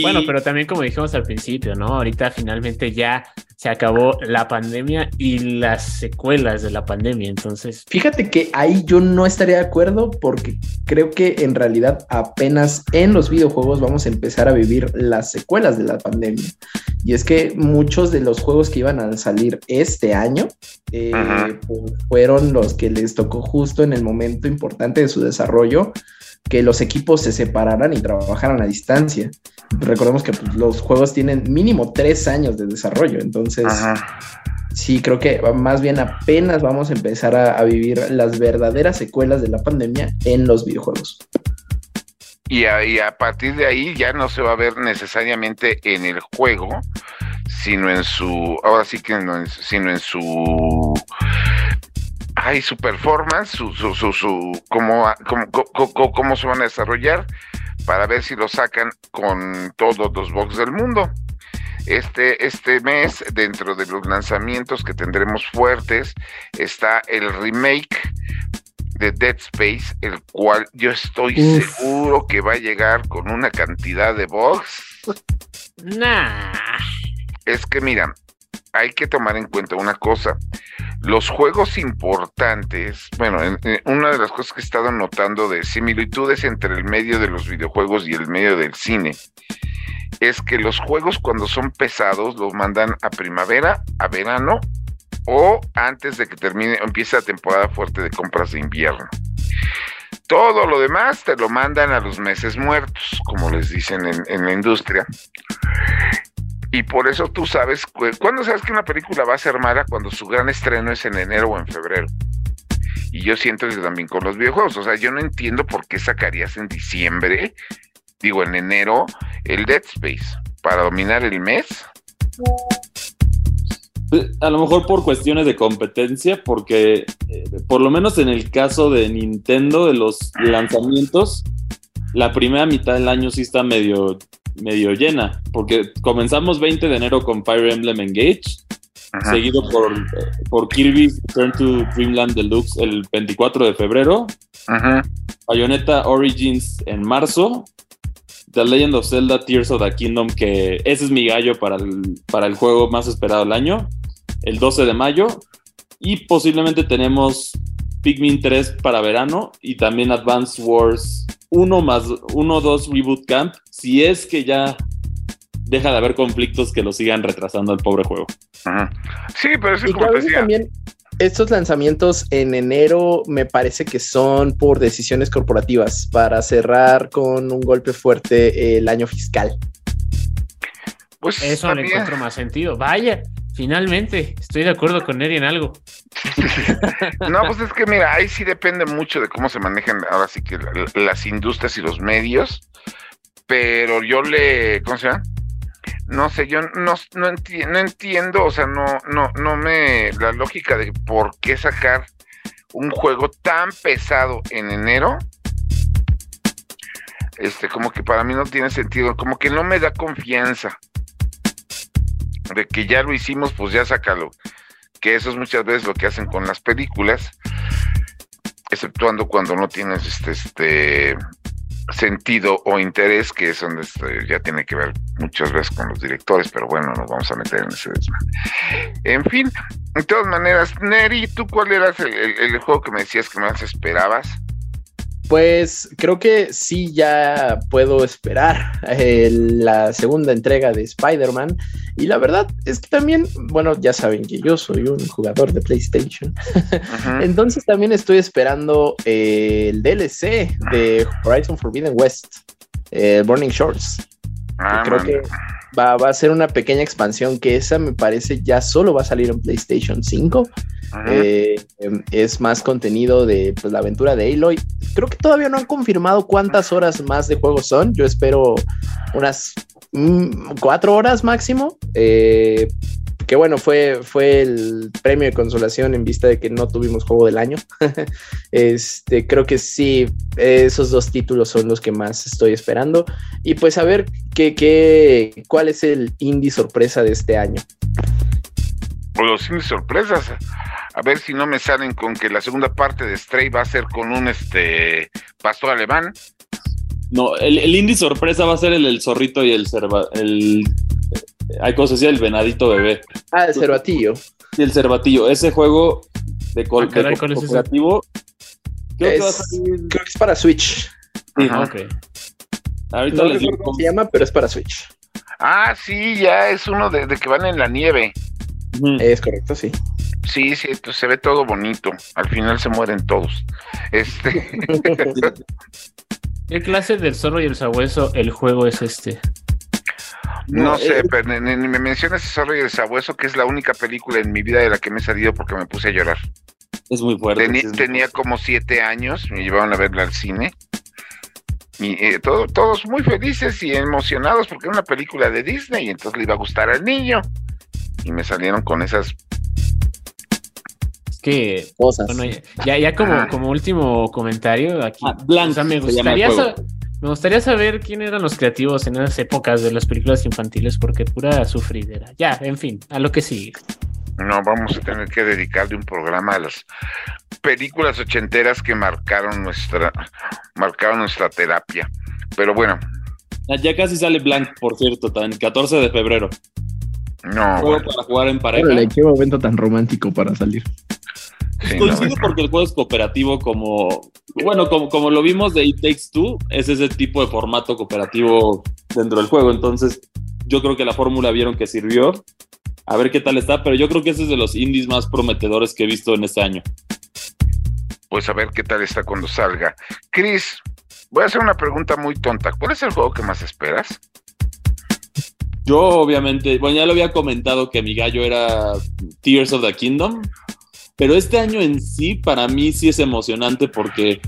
Bueno, pero también como dijimos al principio, ¿no? Ahorita finalmente ya se acabó la pandemia y las secuelas de la pandemia, entonces... Fíjate que ahí yo no estaría de acuerdo porque creo que en realidad apenas en los videojuegos vamos a empezar a vivir las secuelas de la pandemia. Y es que muchos de los juegos que iban a salir este año eh, pues, fueron los que les tocó justo en el momento importante de su desarrollo que los equipos se separaran y trabajaran a distancia. Recordemos que pues, los juegos tienen mínimo tres años de desarrollo, entonces sí creo que más bien apenas vamos a empezar a, vivir las verdaderas secuelas de la pandemia en los videojuegos. Y a, y a, partir de ahí ya no se va a ver necesariamente en el juego, sino en su, ahora sí que no, sino en su ay, su performance, su, su, su, su cómo, cómo, cómo, se van a desarrollar para ver si lo sacan con todos los box del mundo. Este, este mes, dentro de los lanzamientos que tendremos fuertes, está el remake de Dead Space, el cual yo estoy seguro que va a llegar con una cantidad de bugs. <laughs> Nah. Es que mira, hay que tomar en cuenta una cosa. Los juegos importantes, bueno, una de las cosas que he estado notando de similitudes entre el medio de los videojuegos y el medio del cine, es que los juegos cuando son pesados los mandan a primavera, a verano o antes de que termine, empiece la temporada fuerte de compras de invierno. Todo lo demás te lo mandan a los meses muertos, como les dicen en, en la industria. Y por eso tú sabes, ¿cuándo sabes que una película va a ser mala? Cuando su gran estreno es en enero o en febrero. Y yo siento que también con los videojuegos. O sea, yo no entiendo por qué sacarías en diciembre, digo en enero, el Dead Space para dominar el mes. A lo mejor por cuestiones de competencia, porque eh, por lo menos en el caso de Nintendo, de los lanzamientos, la primera mitad del año sí está medio, medio llena, porque comenzamos 20 de enero con Fire Emblem Engage, seguido por, por Kirby's Return to Dreamland Deluxe el 24 de febrero, Bayonetta Origins en marzo, The Legend of Zelda Tears of the Kingdom, que ese es mi gallo para el, para el juego más esperado del año, el 12 de mayo, y posiblemente tenemos Pikmin 3 para verano y también Advance Wars 1 más 1, 2 Reboot Camp, si es que ya deja de haber conflictos que lo sigan retrasando al pobre juego. Sí, pero es como decía. también estos lanzamientos en enero me parece que son por decisiones corporativas para cerrar con un golpe fuerte el año fiscal. Pues eso le encuentro más sentido. Vaya, finalmente estoy de acuerdo con Eri en algo. no, pues es que mira, ahí sí depende mucho de cómo se manejan ahora sí que las industrias y los medios. Pero yo le, ¿cómo se llama? no sé, yo no, no, entiendo, o sea, no, no, no me, la lógica de por qué sacar un juego tan pesado en enero, este, como que para mí no tiene sentido, como que no me da confianza de que ya lo hicimos, pues ya sácalo, que eso es muchas veces lo que hacen con las películas, exceptuando cuando no tienes este, este sentido o interés, que es donde este, ya tiene que ver muchas veces con los directores, pero bueno, nos vamos a meter en ese desmadre. En fin, de todas maneras, Neri, ¿tú cuál era el, juego que me decías que más esperabas? Pues creo que sí ya puedo esperar eh, la segunda entrega de Spider-Man. Y la verdad es que también, bueno, ya saben que yo soy un jugador de PlayStation. <laughs> Entonces también estoy esperando eh, el DLC de Horizon Forbidden West, eh, Burning Shores. Ah, creo que va, a ser una pequeña expansión que esa me parece ya solo va a salir en PlayStation 5. Eh, em, es más contenido de pues, la aventura de Aloy. Creo que todavía no han confirmado cuántas horas más de juego son. Yo espero unas mm, cuatro horas máximo. Eh, que bueno, fue, fue el premio de consolación en vista de que no tuvimos juego del año. <laughs> este, creo que sí, esos dos títulos son los que más estoy esperando. Y pues a ver qué, qué, cuál es el indie sorpresa de este año. Pues los indie sorpresas, a ver si no me salen con que la segunda parte de Stray va a ser con un este pastor alemán. No, el, indie sorpresa va a ser el, el zorrito y el, cerva, el hay cosas así, el venadito bebé. Ah, el cervatillo. Sí, el cervatillo. Ese juego de, col ah, creo, que es para Switch. Sí, ok. Ahorita les digo cómo se llama, pero es para Switch. Ah, sí, ya es uno de, que van en la nieve. Es correcto, sí. Sí, sí, pues se ve todo bonito. Al final se mueren todos. Este. <laughs> ¿Qué clase del zorro y el sabueso el juego es este? No, sé, eh, pero ni, me mencionas Zorro y el Sabueso, que es la única película en mi vida de la que me he salido porque me puse a llorar. Es muy fuerte. tenía como siete años, me llevaron a verla al cine. Y eh, todos muy felices y emocionados porque era una película de Disney y entonces le iba a gustar al niño. Y me salieron con esas Es que Bueno, ya, ya como, como último comentario aquí. Ah, me gustaría, me gustaría saber quién eran los creativos en esas épocas de las películas infantiles, porque pura sufridera. Ya, en fin, a lo que sigue. No, vamos a tener que dedicarle un programa a las películas ochenteras que marcaron nuestra, marcaron nuestra terapia. Pero bueno. Ya casi sale Blank, por cierto, tan 14 de febrero. No. Juego para jugar en pareja. qué momento tan romántico para salir. Coincido porque el juego es cooperativo como, bueno, como, como lo vimos de It Takes Two, es ese tipo de formato cooperativo dentro del juego. Entonces, yo creo que la fórmula vieron que sirvió. A ver qué tal está, pero yo creo que ese es de los indies más prometedores que he visto en este año. Pues a ver qué tal está cuando salga. Chris, voy a hacer una pregunta muy tonta. ¿Cuál es el juego que más esperas? Yo, obviamente, bueno, ya lo había comentado que mi gallo era Tears of the Kingdom, pero este año en sí, para mí sí es emocionante porque,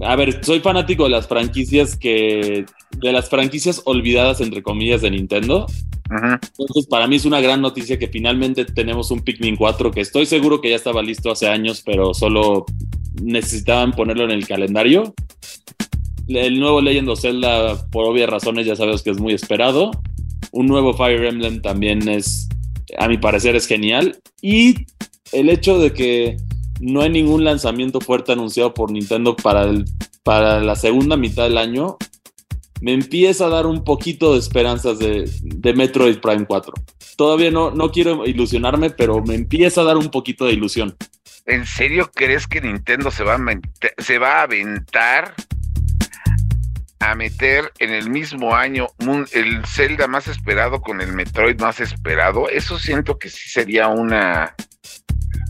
a ver, soy fanático de las franquicias que, de las franquicias olvidadas, entre comillas, de Nintendo. Entonces, para mí es una gran noticia que finalmente tenemos un Pikmin 4 que estoy seguro que ya estaba listo hace años, pero solo necesitaban ponerlo en el calendario. El nuevo Legend of Zelda, por obvias razones, ya sabes que es muy esperado un nuevo Fire Emblem también es, a mi parecer, es genial. Y el hecho de que no hay ningún lanzamiento fuerte anunciado por Nintendo para, el, para la segunda mitad del año, me empieza a dar un poquito de esperanzas de, Metroid Prime 4. Todavía no, no quiero ilusionarme, pero me empieza a dar un poquito de ilusión. ¿En serio crees que Nintendo se va se va a aventar a meter en el mismo año el Zelda más esperado con el Metroid más esperado, eso siento que sí sería una...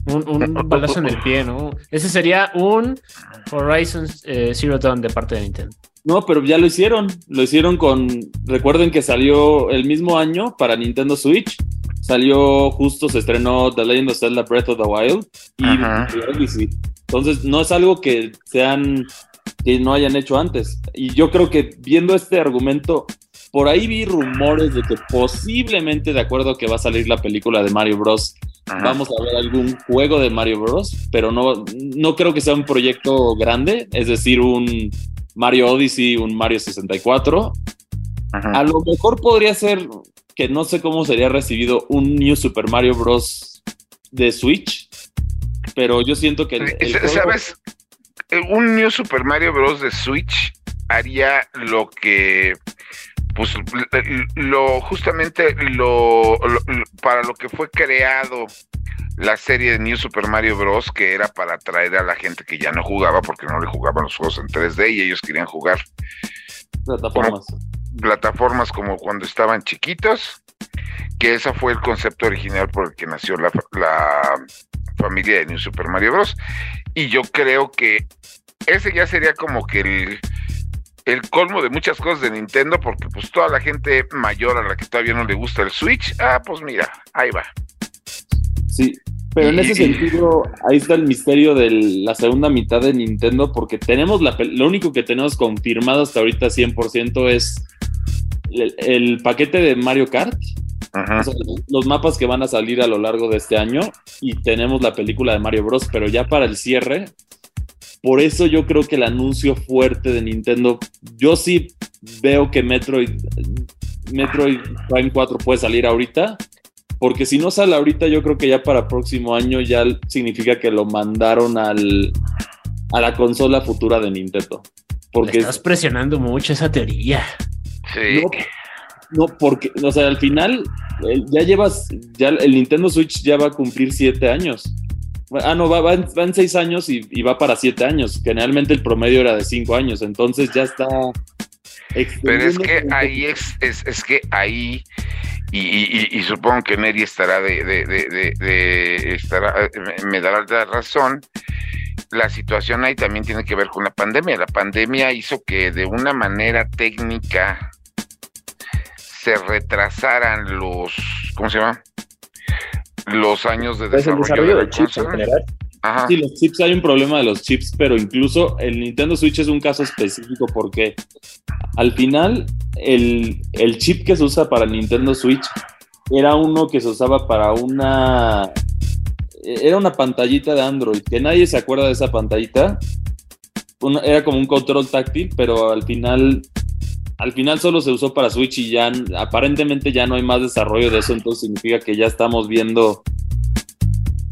Un, un balazo en el pie, ¿no? Ese sería un Horizon eh, Zero Dawn de parte de Nintendo. No, pero ya lo hicieron. Lo hicieron con. Recuerden que salió el mismo año para Nintendo Switch. Salió justo, se estrenó The Legend of Zelda Breath of the Wild y Entonces, no es algo que sean que no hayan hecho antes. Y yo creo que viendo este argumento, por ahí vi rumores de que posiblemente, de acuerdo a que va a salir la película de Mario Bros., vamos a ver algún juego de Mario Bros., pero no, no creo que sea un proyecto grande, es decir, un Mario Odyssey, un Mario 64. A lo mejor podría ser que no sé cómo sería recibido un New Super Mario Bros. de Switch, pero yo siento que... ¿Sabes? Un New Super Mario Bros. de Switch haría lo que pues lo justamente lo, para lo que fue creado la serie de New Super Mario Bros. que era para atraer a la gente que ya no jugaba porque no le jugaban los juegos en 3D y ellos querían jugar plataformas. plataformas como cuando estaban chiquitos, que ese fue el concepto original por el que nació la, la familia de New Super Mario Bros. Y yo creo que ese ya sería como que el, el colmo de muchas cosas de Nintendo, porque pues toda la gente mayor a la que todavía no le gusta el Switch, ah, pues mira, ahí va. Sí, pero en ese sentido, ahí está el misterio de la segunda mitad de Nintendo, porque tenemos la, lo único que tenemos confirmado hasta ahorita 100% es el paquete de Mario Kart los mapas que van a salir a lo largo de este año y tenemos la película de Mario Bros, pero ya para el cierre, por eso yo creo que el anuncio fuerte de Nintendo, yo sí veo que Metroid, Metroid Prime 4 puede salir ahorita, porque si no sale ahorita, yo creo que ya para próximo año ya significa que lo mandaron al, a la consola futura de Nintendo. Porque estás presionando mucho esa teoría. Sí. No, porque, o sea, al final ya llevas, ya el Nintendo Switch ya va a cumplir siete años. Ah, no, va, en, seis años y, va para siete años. Generalmente el promedio era de cinco años, entonces ya está. Pero es que ahí es, es, que ahí, y, supongo que Neri estará de, de, estará, me dará la razón. La situación ahí también tiene que ver con la pandemia. La pandemia hizo que de una manera técnica se retrasaran los, ¿cómo se llama? Los años de pues desarrollo, de, chips en general. Sí, los chips hay un problema de los chips, pero incluso el Nintendo Switch es un caso específico porque al final el, el chip que se usa para el Nintendo Switch era uno que se usaba para una era una pantallita de Android, que nadie se acuerda de esa pantallita. era como un control táctil, pero al final al final solo se usó para Switch y ya aparentemente ya no hay más desarrollo de eso, entonces significa que ya estamos viendo.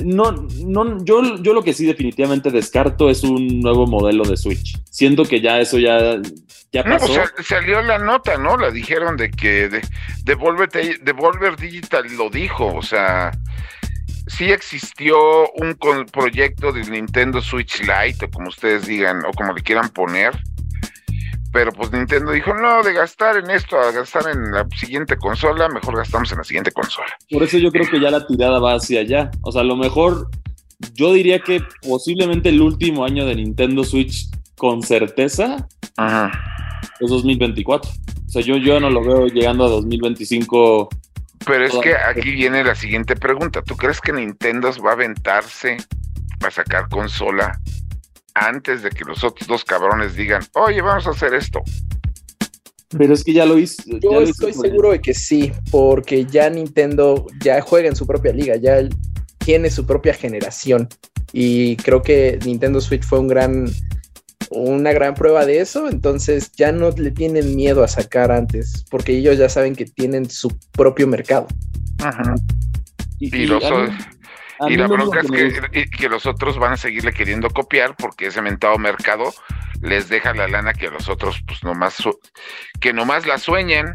No, no, yo, yo lo que sí definitivamente descarto es un nuevo modelo de Switch. Siento que ya eso ya, ya pasó. salió la nota, ¿no? La dijeron de que de, Devolver Digital lo dijo, o sea, sí existió un proyecto de Nintendo Switch Lite, o como ustedes digan, o como le quieran poner, Pero pues Nintendo dijo, no, de gastar en esto a gastar en la siguiente consola, mejor gastamos en la siguiente consola. Por eso yo creo que ya la tirada va hacia allá. O sea, a lo mejor yo diría que posiblemente el último año de Nintendo Switch con certeza es 2024. O sea, yo, yo no lo veo llegando a 2025. Pero es que aquí viene la siguiente pregunta. ¿Tú crees que Nintendo va a aventarse a sacar consola antes de que los otros dos cabrones digan, oye, vamos a hacer esto? Pero es que ya lo hizo. Yo estoy seguro de que sí, porque ya Nintendo ya juega en su propia liga, ya tiene su propia generación. Y creo que Nintendo Switch fue un gran, una gran prueba de eso. Entonces ya no le tienen miedo a sacar antes, porque ellos ya saben que tienen su propio mercado. Ajá. Y, y, los, y la bronca es que, que, los otros van a seguirle queriendo copiar porque ese mentado mercado les deja la lana que a los otros, pues nomás, que nomás la sueñen,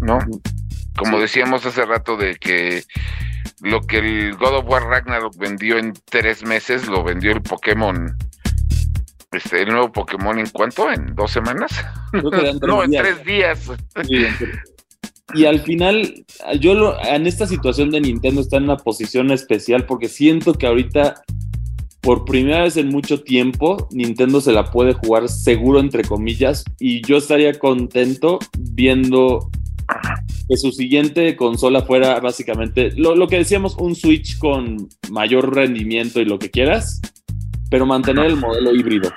¿no? Como decíamos hace rato de que lo que el God of War Ragnarok vendió en tres meses, lo vendió el Pokémon. Este, el nuevo Pokémon en cuánto? ¿En dos semanas? <laughs> no, en tres días. Y al final, yo lo, en esta situación de Nintendo está en una posición especial porque siento que ahorita, por primera vez en mucho tiempo, Nintendo se la puede jugar seguro, entre comillas, y yo estaría contento viendo que su siguiente consola fuera básicamente lo, lo que decíamos, un Switch con mayor rendimiento y lo que quieras, pero mantener el modelo híbrido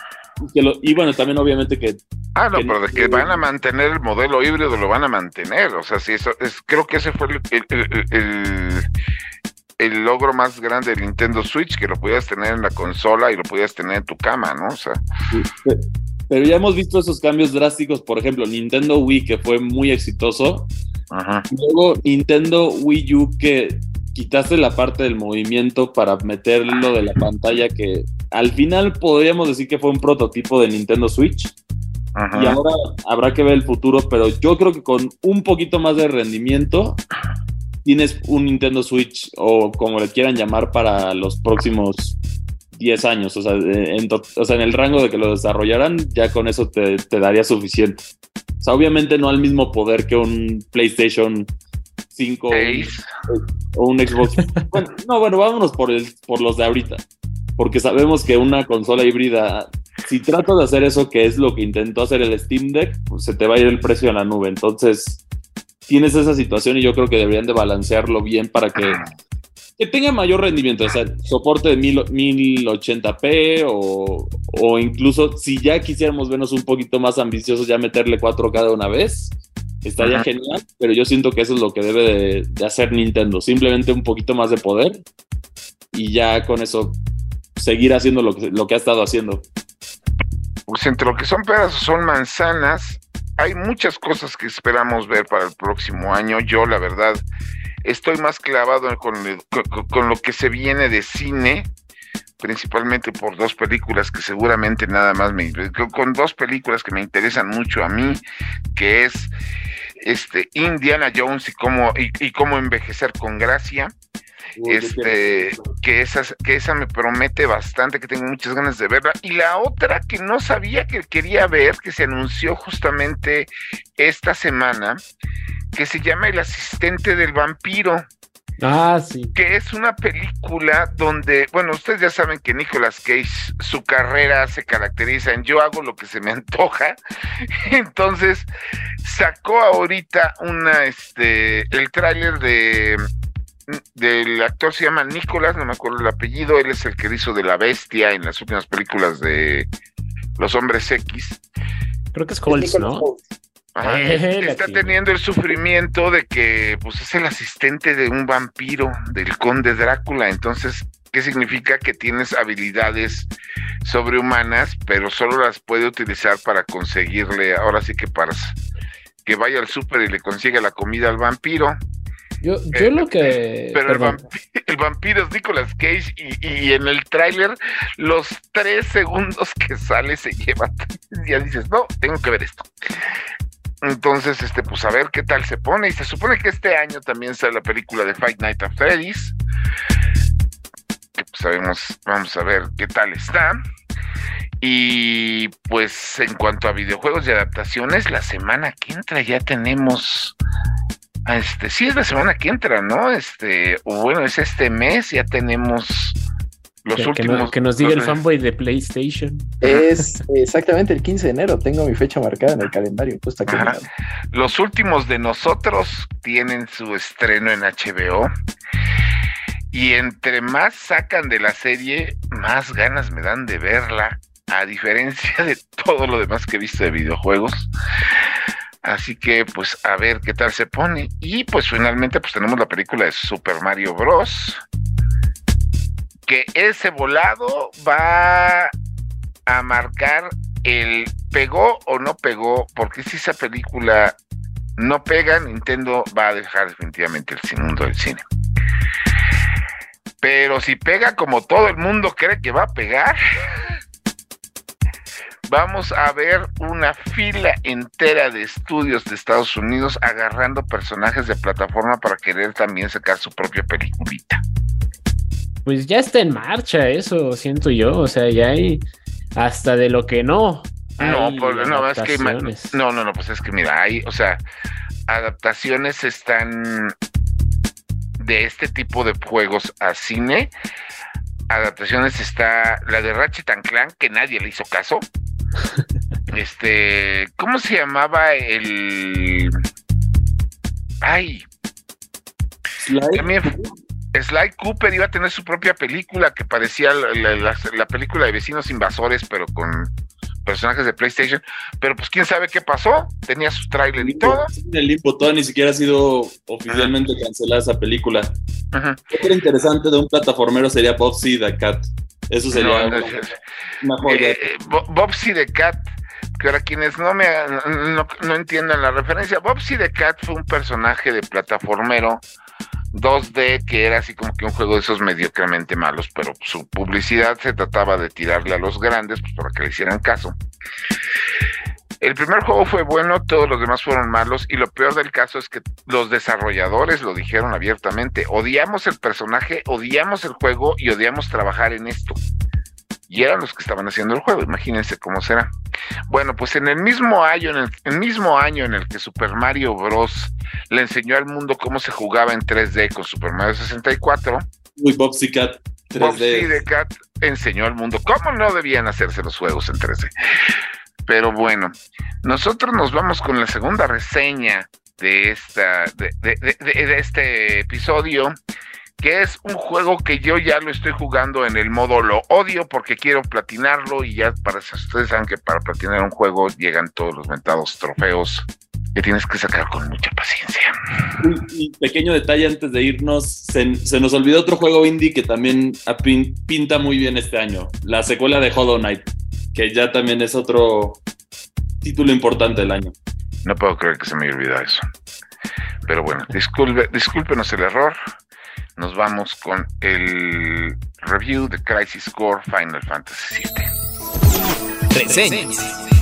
y bueno, también obviamente que... Ah, no, pero de que van a mantener el modelo híbrido, lo van a mantener. O sea, sí, eso es, creo que ese fue el, el, logro más grande del Nintendo Switch, que lo podías tener en la consola y lo podías tener en tu cama, ¿no? O sea... pero ya hemos visto esos cambios drásticos, por ejemplo, Nintendo Wii, que fue muy exitoso. Ajá. Luego Nintendo Wii U, que quitaste la parte del movimiento para meterlo de la pantalla que al final podríamos decir que fue un prototipo de Nintendo Switch. Y ahora habrá que ver el futuro, pero yo creo que con un poquito más de rendimiento tienes un Nintendo Switch o como le quieran llamar para los próximos 10 años. O sea, en, o sea, en el rango de que lo desarrollaran, ya con eso te, te daría suficiente. O sea, obviamente no al mismo poder que un PlayStation 5 o un Xbox. <laughs> bueno, no, bueno, vámonos por, el, por los de ahorita. Porque sabemos que una consola híbrida, si tratas de hacer eso, que es lo que intentó hacer el Steam Deck, pues se te va a ir el precio a la nube. Entonces, tienes esa situación y yo creo que deberían de balancearlo bien para que, que tenga mayor rendimiento. O sea, soporte de 1080p o, o incluso si ya quisiéramos vernos un poquito más ambiciosos, ya meterle 4K de una vez Estaría genial, pero yo siento que eso es lo que debe de, hacer Nintendo. Simplemente un poquito más de poder y ya con eso seguir haciendo lo que, lo que ha estado haciendo. Pues entre lo que son peras o son manzanas, hay muchas cosas que esperamos ver para el próximo año. Yo, la verdad, estoy más clavado con, con lo que se viene de cine principalmente por dos películas que seguramente nada más me con dos películas que me interesan mucho a mí, que es este Indiana Jones y cómo y, cómo envejecer con gracia. este que esa que esa me promete bastante que tengo muchas ganas de verla. Y la otra que no sabía que quería ver que se anunció justamente esta semana que se llama El asistente del vampiro Ah, sí. Que es una película donde, bueno, ustedes ya saben que Nicolas Cage, su carrera se caracteriza en yo hago lo que se me <laughs> antoja. Entonces, sacó ahorita una, este, el tráiler de del actor se llama Nicolas, no me acuerdo el apellido, él es el que hizo de la bestia en las últimas películas de Los Hombres X. Creo que es Holtz, ¿no? Está teniendo el sufrimiento de que pues es el asistente de un vampiro, del conde Drácula. Entonces, ¿qué significa? Que tienes habilidades sobrehumanas, pero solo las puede utilizar para conseguirle, ahora sí que para que vaya al súper y le consiga la comida al vampiro. Yo, yo lo que. Pero el vampiro, es Nicolas Cage y, en el tráiler, los tres segundos que sale se lleva. <laughs> Ya dices, no, tengo que ver esto. Entonces, este, pues a ver qué tal se pone. Y se supone que este año también sale la película de Fight Night at Freddy's. Que pues sabemos, vamos a ver qué tal está. Y pues en cuanto a videojuegos y adaptaciones, la semana que entra ya tenemos este, sí es la semana que entra, ¿no? Este, bueno, es este mes, ya tenemos los últimos. Que, nos diga el fanboy de PlayStation. Es <laughs> exactamente el 15 de enero, tengo mi fecha marcada en el calendario, aquí. Los últimos de nosotros tienen su estreno en HBO. Y entre más sacan de la serie, más ganas me dan de verla. A diferencia de todo lo demás que he visto de videojuegos. Así que pues a ver qué tal se pone. Y pues finalmente pues tenemos la película de Super Mario Bros. Que ese volado va a marcar el pegó o no pegó, porque si esa película no pega, Nintendo va a dejar definitivamente el mundo del cine. Pero si pega como todo el mundo cree que va a pegar, <laughs> vamos a ver una fila entera de estudios de Estados Unidos agarrando personajes de plataforma para querer también sacar su propia peliculita. Pues ya está en marcha eso, siento yo, o sea, ya hay hasta de lo que no. No, pues, no, es que no, no, no, pues es que mira, hay, o sea, adaptaciones están de este tipo de juegos a cine. Adaptaciones está la de Ratchet and Clank, que nadie le hizo caso <laughs> este, ¿cómo se llamaba el... Ay. Sly Cooper iba a tener su propia película que parecía la, película de vecinos invasores, pero con personajes de PlayStation. Pero pues quién sabe qué pasó. Tenía su tráiler y todo. El limbo todo ni siquiera ha sido oficialmente cancelada esa película. Otro interesante de un plataformero sería Boxy the Cat. Eso sería no, eh, Bobsy the Cat, que ahora quienes no me no, entiendan la referencia, Bobsy the Cat fue un personaje de plataformero 2D que era así como que un juego de esos mediocremente malos, pero su publicidad se trataba de tirarle a los grandes pues, para que le hicieran caso. El primer juego fue bueno, todos los demás fueron malos y lo peor del caso es que los desarrolladores lo dijeron abiertamente, odiamos el personaje, odiamos el juego y odiamos trabajar en esto. Y eran los que estaban haciendo el juego, imagínense cómo será. Bueno, pues en el mismo año, en el, mismo año en el que Super Mario Bros. le enseñó al mundo cómo se jugaba en 3D con Super Mario 64. Uy, Bobsy Cat 3D. Cat enseñó al mundo cómo no debían hacerse los juegos en 3D. Pero bueno, nosotros nos vamos con la segunda reseña de, esta, de, este episodio, que es un juego que yo ya lo estoy jugando en el modo lo odio porque quiero platinarlo y ya para ustedes saben que para platinar un juego llegan todos los mentados trofeos que tienes que sacar con mucha paciencia. Un, pequeño detalle antes de irnos, se, se, nos olvidó otro juego indie que también pinta muy bien este año, la secuela de Hollow Knight que ya también es otro título importante del año. No puedo creer que se me olvidó eso. Pero bueno, disculpe, discúlpenos el error. Nos vamos con el review de Crisis Core Final Fantasy VII. Reseñas.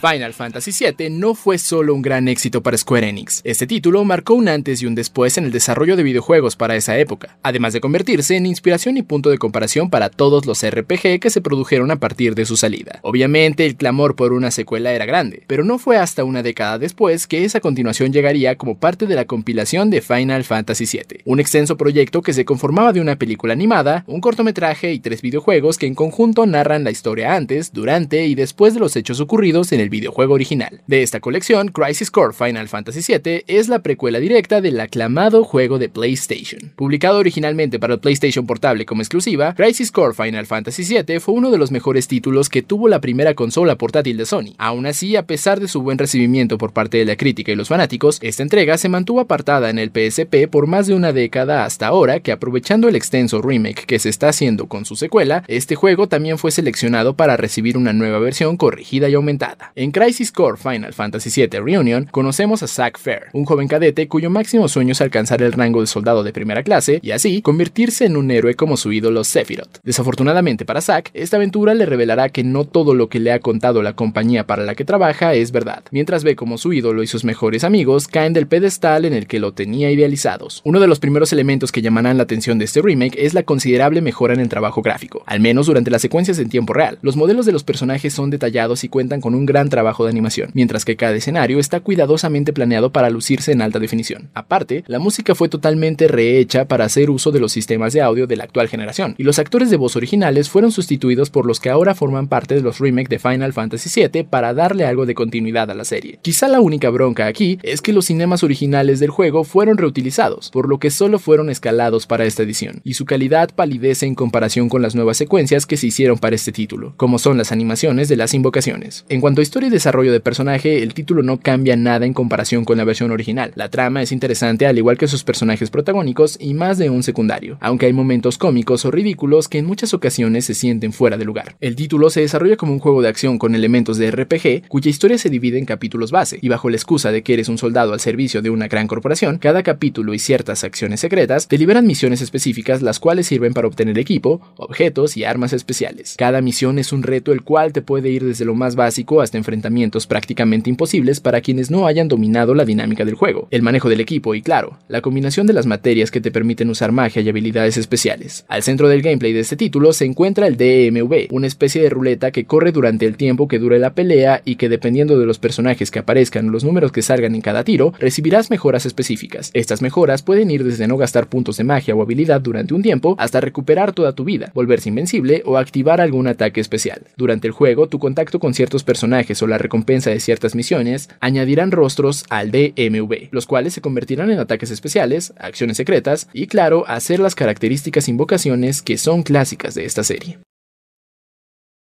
Final Fantasy VII no fue solo un gran éxito para Square Enix. Este título marcó un antes y un después en el desarrollo de videojuegos para esa época, además de convertirse en inspiración y punto de comparación para todos los RPG que se produjeron a partir de su salida. Obviamente, el clamor por una secuela era grande, pero no fue hasta una década después que esa continuación llegaría como parte de la compilación de Final Fantasy VII, un extenso proyecto que se conformaba de una película animada, un cortometraje y tres videojuegos que en conjunto narran la historia antes, durante y después de los hechos ocurridos en el videojuego original. De esta colección, Crisis Core Final Fantasy VII es la precuela directa del aclamado juego de PlayStation. Publicado originalmente para el PlayStation Portable como exclusiva, Crisis Core Final Fantasy VII fue uno de los mejores títulos que tuvo la primera consola portátil de Sony. Aún así, a pesar de su buen recibimiento por parte de la crítica y los fanáticos, esta entrega se mantuvo apartada en el PSP por más de una década hasta ahora que aprovechando el extenso remake que se está haciendo con su secuela, este juego también fue seleccionado para recibir una nueva versión corregida y aumentada. En Crisis Core Final Fantasy VII Reunion conocemos a Zack Fair, un joven cadete cuyo máximo sueño es alcanzar el rango de soldado de primera clase y así convertirse en un héroe como su ídolo Sephiroth. Desafortunadamente para Zack, esta aventura le revelará que no todo lo que le ha contado la compañía para la que trabaja es verdad, mientras ve como su ídolo y sus mejores amigos caen del pedestal en el que lo tenía idealizados. Uno de los primeros elementos que llamarán la atención de este remake es la considerable mejora en el trabajo gráfico, al menos durante las secuencias en tiempo real. Los modelos de los personajes son detallados y cuentan con un gran trabajo de animación, mientras que cada escenario está cuidadosamente planeado para lucirse en alta definición. Aparte, la música fue totalmente rehecha para hacer uso de los sistemas de audio de la actual generación, y los actores de voz originales fueron sustituidos por los que ahora forman parte de los remakes de Final Fantasy VII para darle algo de continuidad a la serie. Quizá la única bronca aquí es que los cinemas originales del juego fueron reutilizados, por lo que solo fueron escalados para esta edición, y su calidad palidece en comparación con las nuevas secuencias que se hicieron para este título, como son las animaciones de las invocaciones. En cuanto a y desarrollo de personaje, el título no cambia nada en comparación con la versión original. La trama es interesante al igual que sus personajes protagónicos y más de un secundario, aunque hay momentos cómicos o ridículos que en muchas ocasiones se sienten fuera de lugar. El título se desarrolla como un juego de acción con elementos de RPG, cuya historia se divide en capítulos base, y bajo la excusa de que eres un soldado al servicio de una gran corporación, cada capítulo y ciertas acciones secretas te liberan misiones específicas las cuales sirven para obtener equipo, objetos y armas especiales. Cada misión es un reto el cual te puede ir desde lo más básico hasta enfrentamientos prácticamente imposibles para quienes no hayan dominado la dinámica del juego, el manejo del equipo y claro, la combinación de las materias que te permiten usar magia y habilidades especiales. Al centro del gameplay de este título se encuentra el DMV, una especie de ruleta que corre durante el tiempo que dure la pelea y que dependiendo de los personajes que aparezcan o los números que salgan en cada tiro, recibirás mejoras específicas. Estas mejoras pueden ir desde no gastar puntos de magia o habilidad durante un tiempo hasta recuperar toda tu vida, volverse invencible o activar algún ataque especial. Durante el juego, tu contacto con ciertos personajes o la recompensa de ciertas misiones añadirán rostros al DMV, los cuales se convertirán en ataques especiales, acciones secretas y claro, hacer las características invocaciones que son clásicas de esta serie.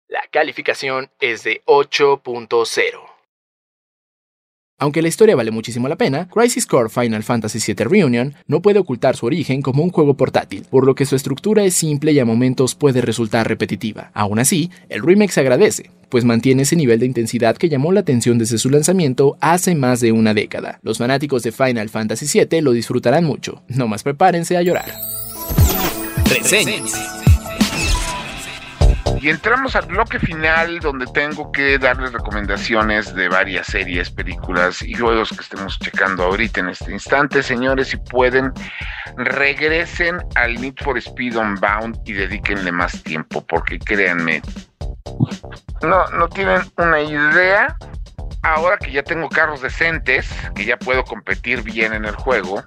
La calificación es de 8.0. Aunque la historia vale muchísimo la pena, Crisis Core Final Fantasy VII Reunion no puede ocultar su origen como un juego portátil, por lo que su estructura es simple y a momentos puede resultar repetitiva. Aún así, el remake se agradece, pues mantiene ese nivel de intensidad que llamó la atención desde su lanzamiento hace más de una década. Los fanáticos de Final Fantasy VII lo disfrutarán mucho, no más prepárense a llorar. Y entramos al bloque final donde tengo que darles recomendaciones de varias series, películas y juegos que estemos checando ahorita en este instante. Señores, si pueden, regresen al Need for Speed Unbound y dedíquenle más tiempo, porque créanme, no, no tienen una idea. Ahora que ya tengo carros decentes, que ya puedo competir bien en el juego,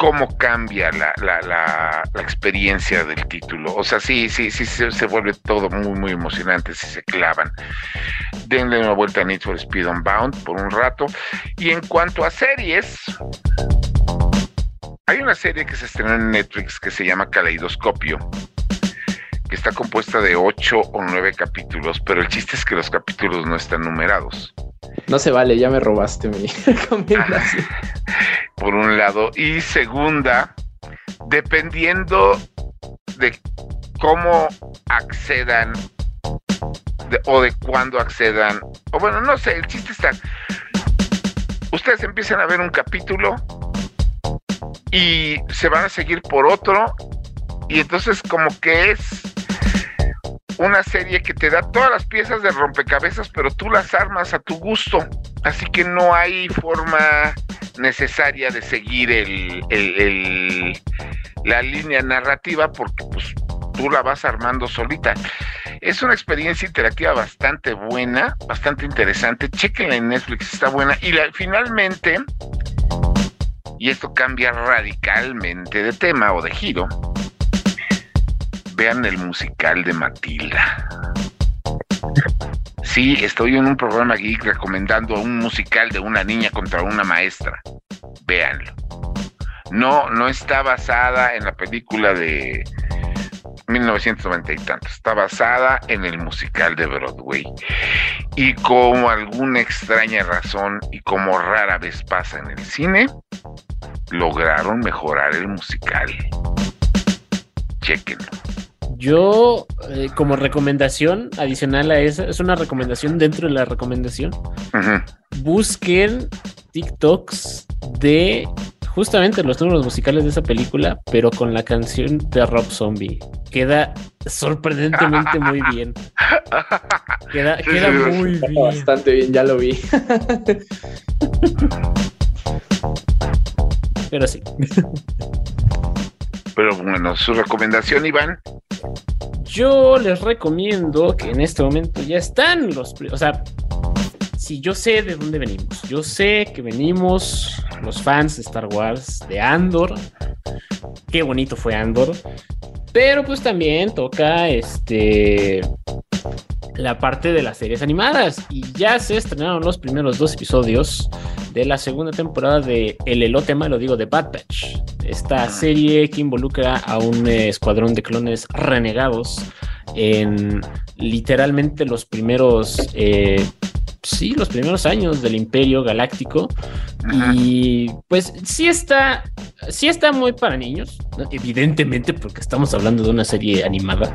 cómo cambia la, la, experiencia del título. O sea, sí, sí, sí, se, vuelve todo muy, muy emocionante si se clavan. Denle una vuelta a Need for Speed Unbound por un rato. Y en cuanto a series, hay una serie que se estrenó en Netflix que se llama Caleidoscopio que está compuesta de ocho o nueve capítulos, pero el chiste es que los capítulos no están numerados. No se vale, ya me robaste mi <laughs> recomendación. Por un lado. Y segunda, dependiendo de cómo accedan o de cuándo accedan, o bueno, no sé, el chiste está. Ustedes empiezan a ver un capítulo y se van a seguir por otro y entonces como que es una serie que te da todas las piezas de rompecabezas, pero tú las armas a tu gusto. Así que no hay forma necesaria de seguir el, la línea narrativa porque pues tú la vas armando solita. Es una experiencia interactiva bastante buena, bastante interesante. Chequenla en Netflix, está buena. Y finalmente, y esto cambia radicalmente de tema o de giro, vean el musical de Matilda. Sí, estoy en un programa geek recomendando un musical de una niña contra una maestra. Véanlo. No, no está basada en la película de 1990 y tantos. Está basada en el musical de Broadway. Y como alguna extraña razón y como rara vez pasa en el cine, lograron mejorar el musical. Chequenlo Yo, eh, como recomendación adicional a esa, es una recomendación dentro de la recomendación. Busquen TikToks de justamente los números musicales de esa película, pero con la canción de Rob Zombie. Queda sorprendentemente <laughs> muy bien. Queda, queda muy bien. Bastante bien, ya lo vi. pero sí. <laughs> Pero bueno, su recomendación, Iván. Yo les recomiendo que en este momento ya están los. O sea, si yo sé de dónde venimos, yo sé que venimos los fans de Star Wars, de Andor. Qué bonito fue Andor. Pero pues también toca este la parte de las series animadas y ya se estrenaron los primeros dos episodios de la segunda temporada de El elote malo, digo, de Bad Batch. Esta ah. serie que involucra a un eh, escuadrón de clones renegados en literalmente los primeros eh, sí, los primeros años del Imperio Galáctico. Y pues sí está, sí está muy para niños, evidentemente, porque estamos hablando de una serie animada.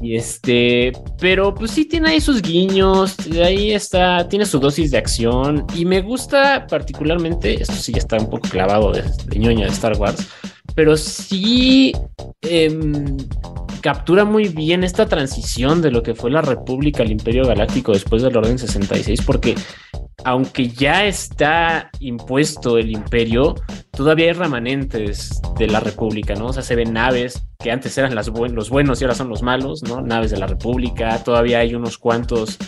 Y este, pero pues sí tiene ahí sus guiños, ahí está, tiene su dosis de acción. Y me gusta particularmente, esto sí ya está un poco clavado de, de ñoña de Star Wars pero sí em, captura muy bien esta transición de lo que fue la República al Imperio Galáctico después del Orden 66, porque aunque ya está impuesto el imperio, todavía hay remanentes de la República, ¿no? O sea, se ven naves que antes eran los buenos y ahora son los malos, ¿no? Naves de la República, todavía hay unos cuantos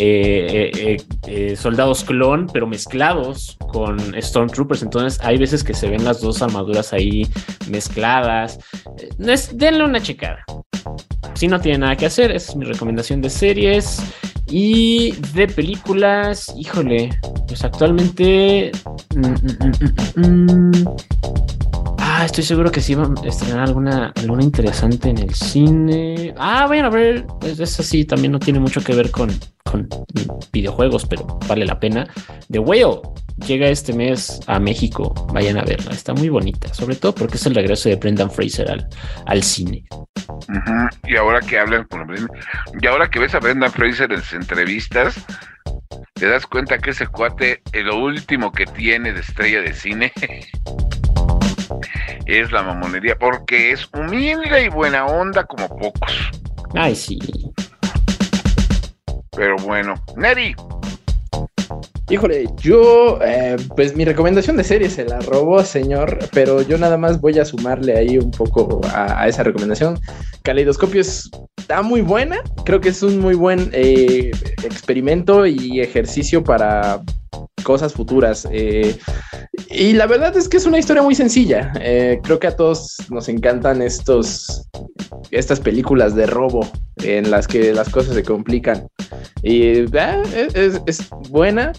eh, eh, eh, soldados clon, pero mezclados con Stormtroopers, entonces hay veces que se ven las dos armaduras ahí mezcladas. denle una checada. Si no tiene nada que hacer, esa es mi recomendación de series. Y de películas, híjole, pues actualmente... Mm, mm, mm, ah, estoy seguro que sí van a estrenar alguna, alguna interesante en el cine. Ah, vayan a ver, esa sí, también no tiene mucho que ver con, con videojuegos, pero vale la pena. The Whale llega este mes a México, vayan a verla, está muy bonita, sobre todo porque es el regreso de Brendan Fraser al, al cine. Y ahora que hablan con y ahora que ves a Brendan Fraser en sus entrevistas, te das cuenta que ese cuate, lo último que tiene de estrella de cine <laughs> es la mamonería, porque es humilde y buena onda como pocos. Ay, sí. Pero bueno, Neri. Híjole, yo, eh, pues mi recomendación de serie se la robó, señor, pero yo nada más voy a sumarle ahí un poco a, esa recomendación. Caleidoscopio está muy buena, creo que es un muy buen eh, experimento y ejercicio para cosas futuras. Eh, y la verdad es que es una historia muy sencilla. creo que a todos nos encantan estos, estas películas de robo en las que las cosas se complican. Y es, es buena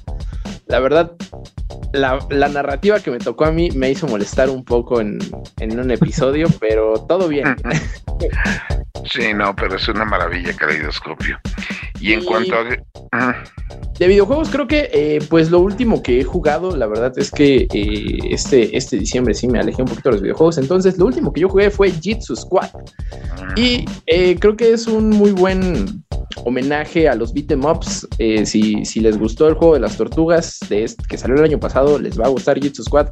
la verdad, la, narrativa que me tocó a mí me hizo molestar un poco en, un episodio, <laughs> pero todo bien. <laughs> Sí, no, pero es una maravilla, Caleidoscopio. Y en cuanto a... De videojuegos, creo que eh, pues lo último que he jugado, la verdad es que eh, este, este diciembre sí me alejé un poquito de los videojuegos. Entonces, lo último que yo jugué fue Jitsu Squad. Y eh, creo que es un muy buen homenaje a los beat'em ups. si, si les gustó el juego de las tortugas de este, que salió el año pasado, les va a gustar Jitsu Squad.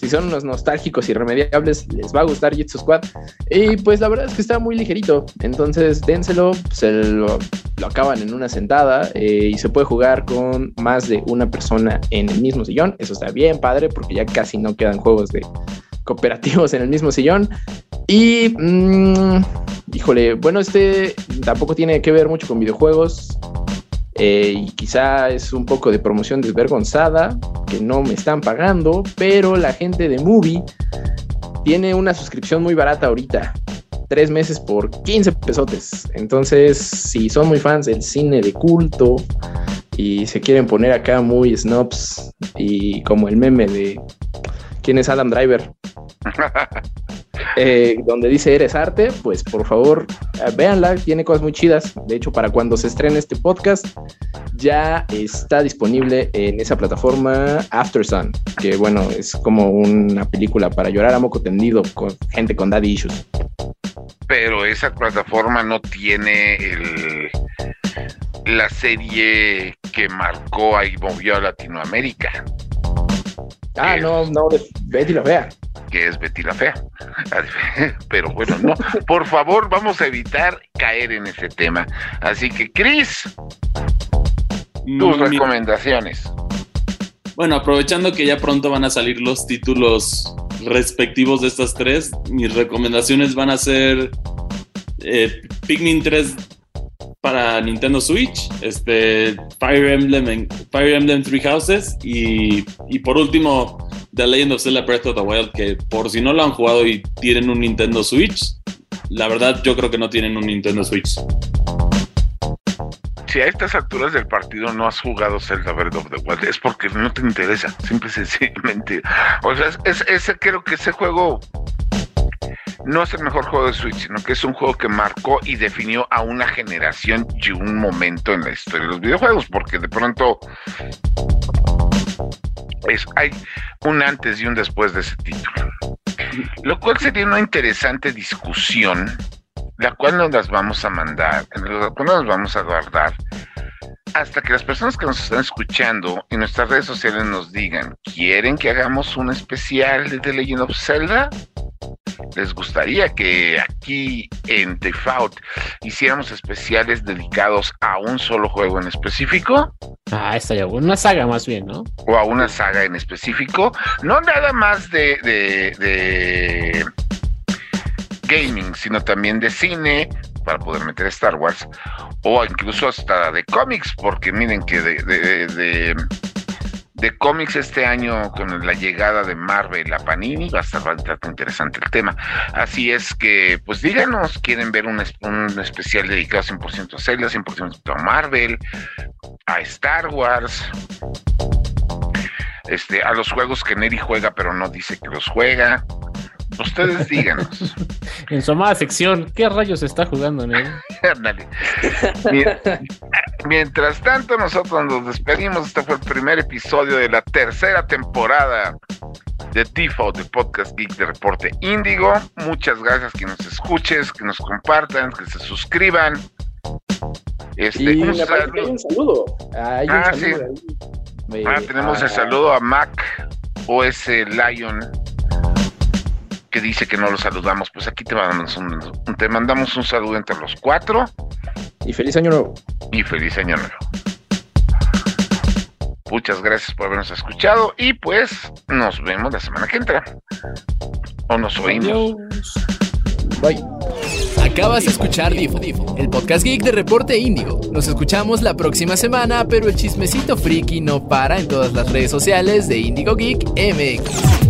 Si son unos nostálgicos irremediables, les va a gustar Jitsu Squad. Y pues la verdad es que está muy ligerito. Entonces, dénselo, se lo, lo acaban en una sentada y se puede jugar con más de una persona en el mismo sillón. Eso está bien padre porque ya casi no quedan juegos de cooperativos en el mismo sillón. Y, mm, híjole, bueno, este tampoco tiene que ver mucho con videojuegos. Eh, y quizá es un poco de promoción desvergonzada, que no me están pagando, pero la gente de Movie tiene una suscripción muy barata ahorita. Tres meses por 15 pesotes. Entonces, si son muy fans del cine de culto, y se quieren poner acá muy snobs y como el meme de quién es Adam Driver. Eh, donde dice eres arte, pues por favor eh, véanla, tiene cosas muy chidas. De hecho, para cuando se estrene este podcast, ya está disponible en esa plataforma After Sun, que bueno, es como una película para llorar a moco tendido con gente con daddy issues. pero esa plataforma no tiene el, la serie que marcó y movió a Latinoamérica. Ah, no, no, Betty la Fea. Que es Betty la Fea. <laughs> Pero bueno, no. Por favor, vamos a evitar caer en ese tema. Así que, Chris, tus recomendaciones. Bueno, aprovechando que ya pronto van a salir los títulos respectivos de estas tres, mis recomendaciones van a ser eh, Pikmin 3 para Nintendo Switch, este, Fire Emblem, Fire Emblem Three Houses y, y, por último The Legend of Zelda Breath of the Wild, que por si no lo han jugado y tienen un Nintendo Switch, la verdad yo creo que no tienen un Nintendo Switch. Si a estas alturas del partido no has jugado Zelda Breath of the Wild, es porque no te interesa, simple y sencillamente. O sea, es, creo que ese juego no es el mejor juego de Switch, sino que es un juego que marcó y definió a una generación y un momento en la historia de los videojuegos, porque de pronto es, hay un antes y un después de ese título. Lo cual sería una interesante discusión, la cual nos las vamos a mandar, la cual nos vamos a guardar hasta que las personas que nos están escuchando en nuestras redes sociales nos digan, ¿quieren que hagamos un especial de The Legend of Zelda? ¿Les gustaría que aquí en Default hiciéramos especiales dedicados a un solo juego en específico? Ah, estaría bueno. Una saga más bien, ¿no? O a una saga en específico. No nada más de, de, de gaming, sino también de cine, para poder meter Star Wars, o incluso hasta de cómics, porque miren que de, de de cómics este año con la llegada de Marvel a Panini, va a estar bastante interesante el tema. Así es que, pues díganos, quieren ver un, especial dedicado 100% a Zelda, 100% a Marvel, a Star Wars, este, a los juegos que Neri juega pero no dice que los juega. Ustedes díganos. <laughs> en su amada sección, ¿qué rayos está jugando? Mientras tanto, nosotros nos despedimos. Este fue el primer episodio de la tercera temporada de Default, de Podcast Geek de Reporte Índigo. Muchas gracias que nos escuches, que nos compartan, que se suscriban. Este, un, saludo. Hay un ah, saludo. Ah, tenemos el saludo a Mac OS Lion que dice que no lo saludamos. Pues aquí te mandamos un, te mandamos un saludo entre los cuatro. Y feliz año nuevo. Y feliz año nuevo. Muchas gracias por habernos escuchado y pues nos vemos la semana que entra. O nos oímos. Bye. Acabas de escuchar Difo, el podcast geek de Reporte Índigo. Nos escuchamos la próxima semana, pero el chismecito friki no para en todas las redes sociales de Indigo Geek MX.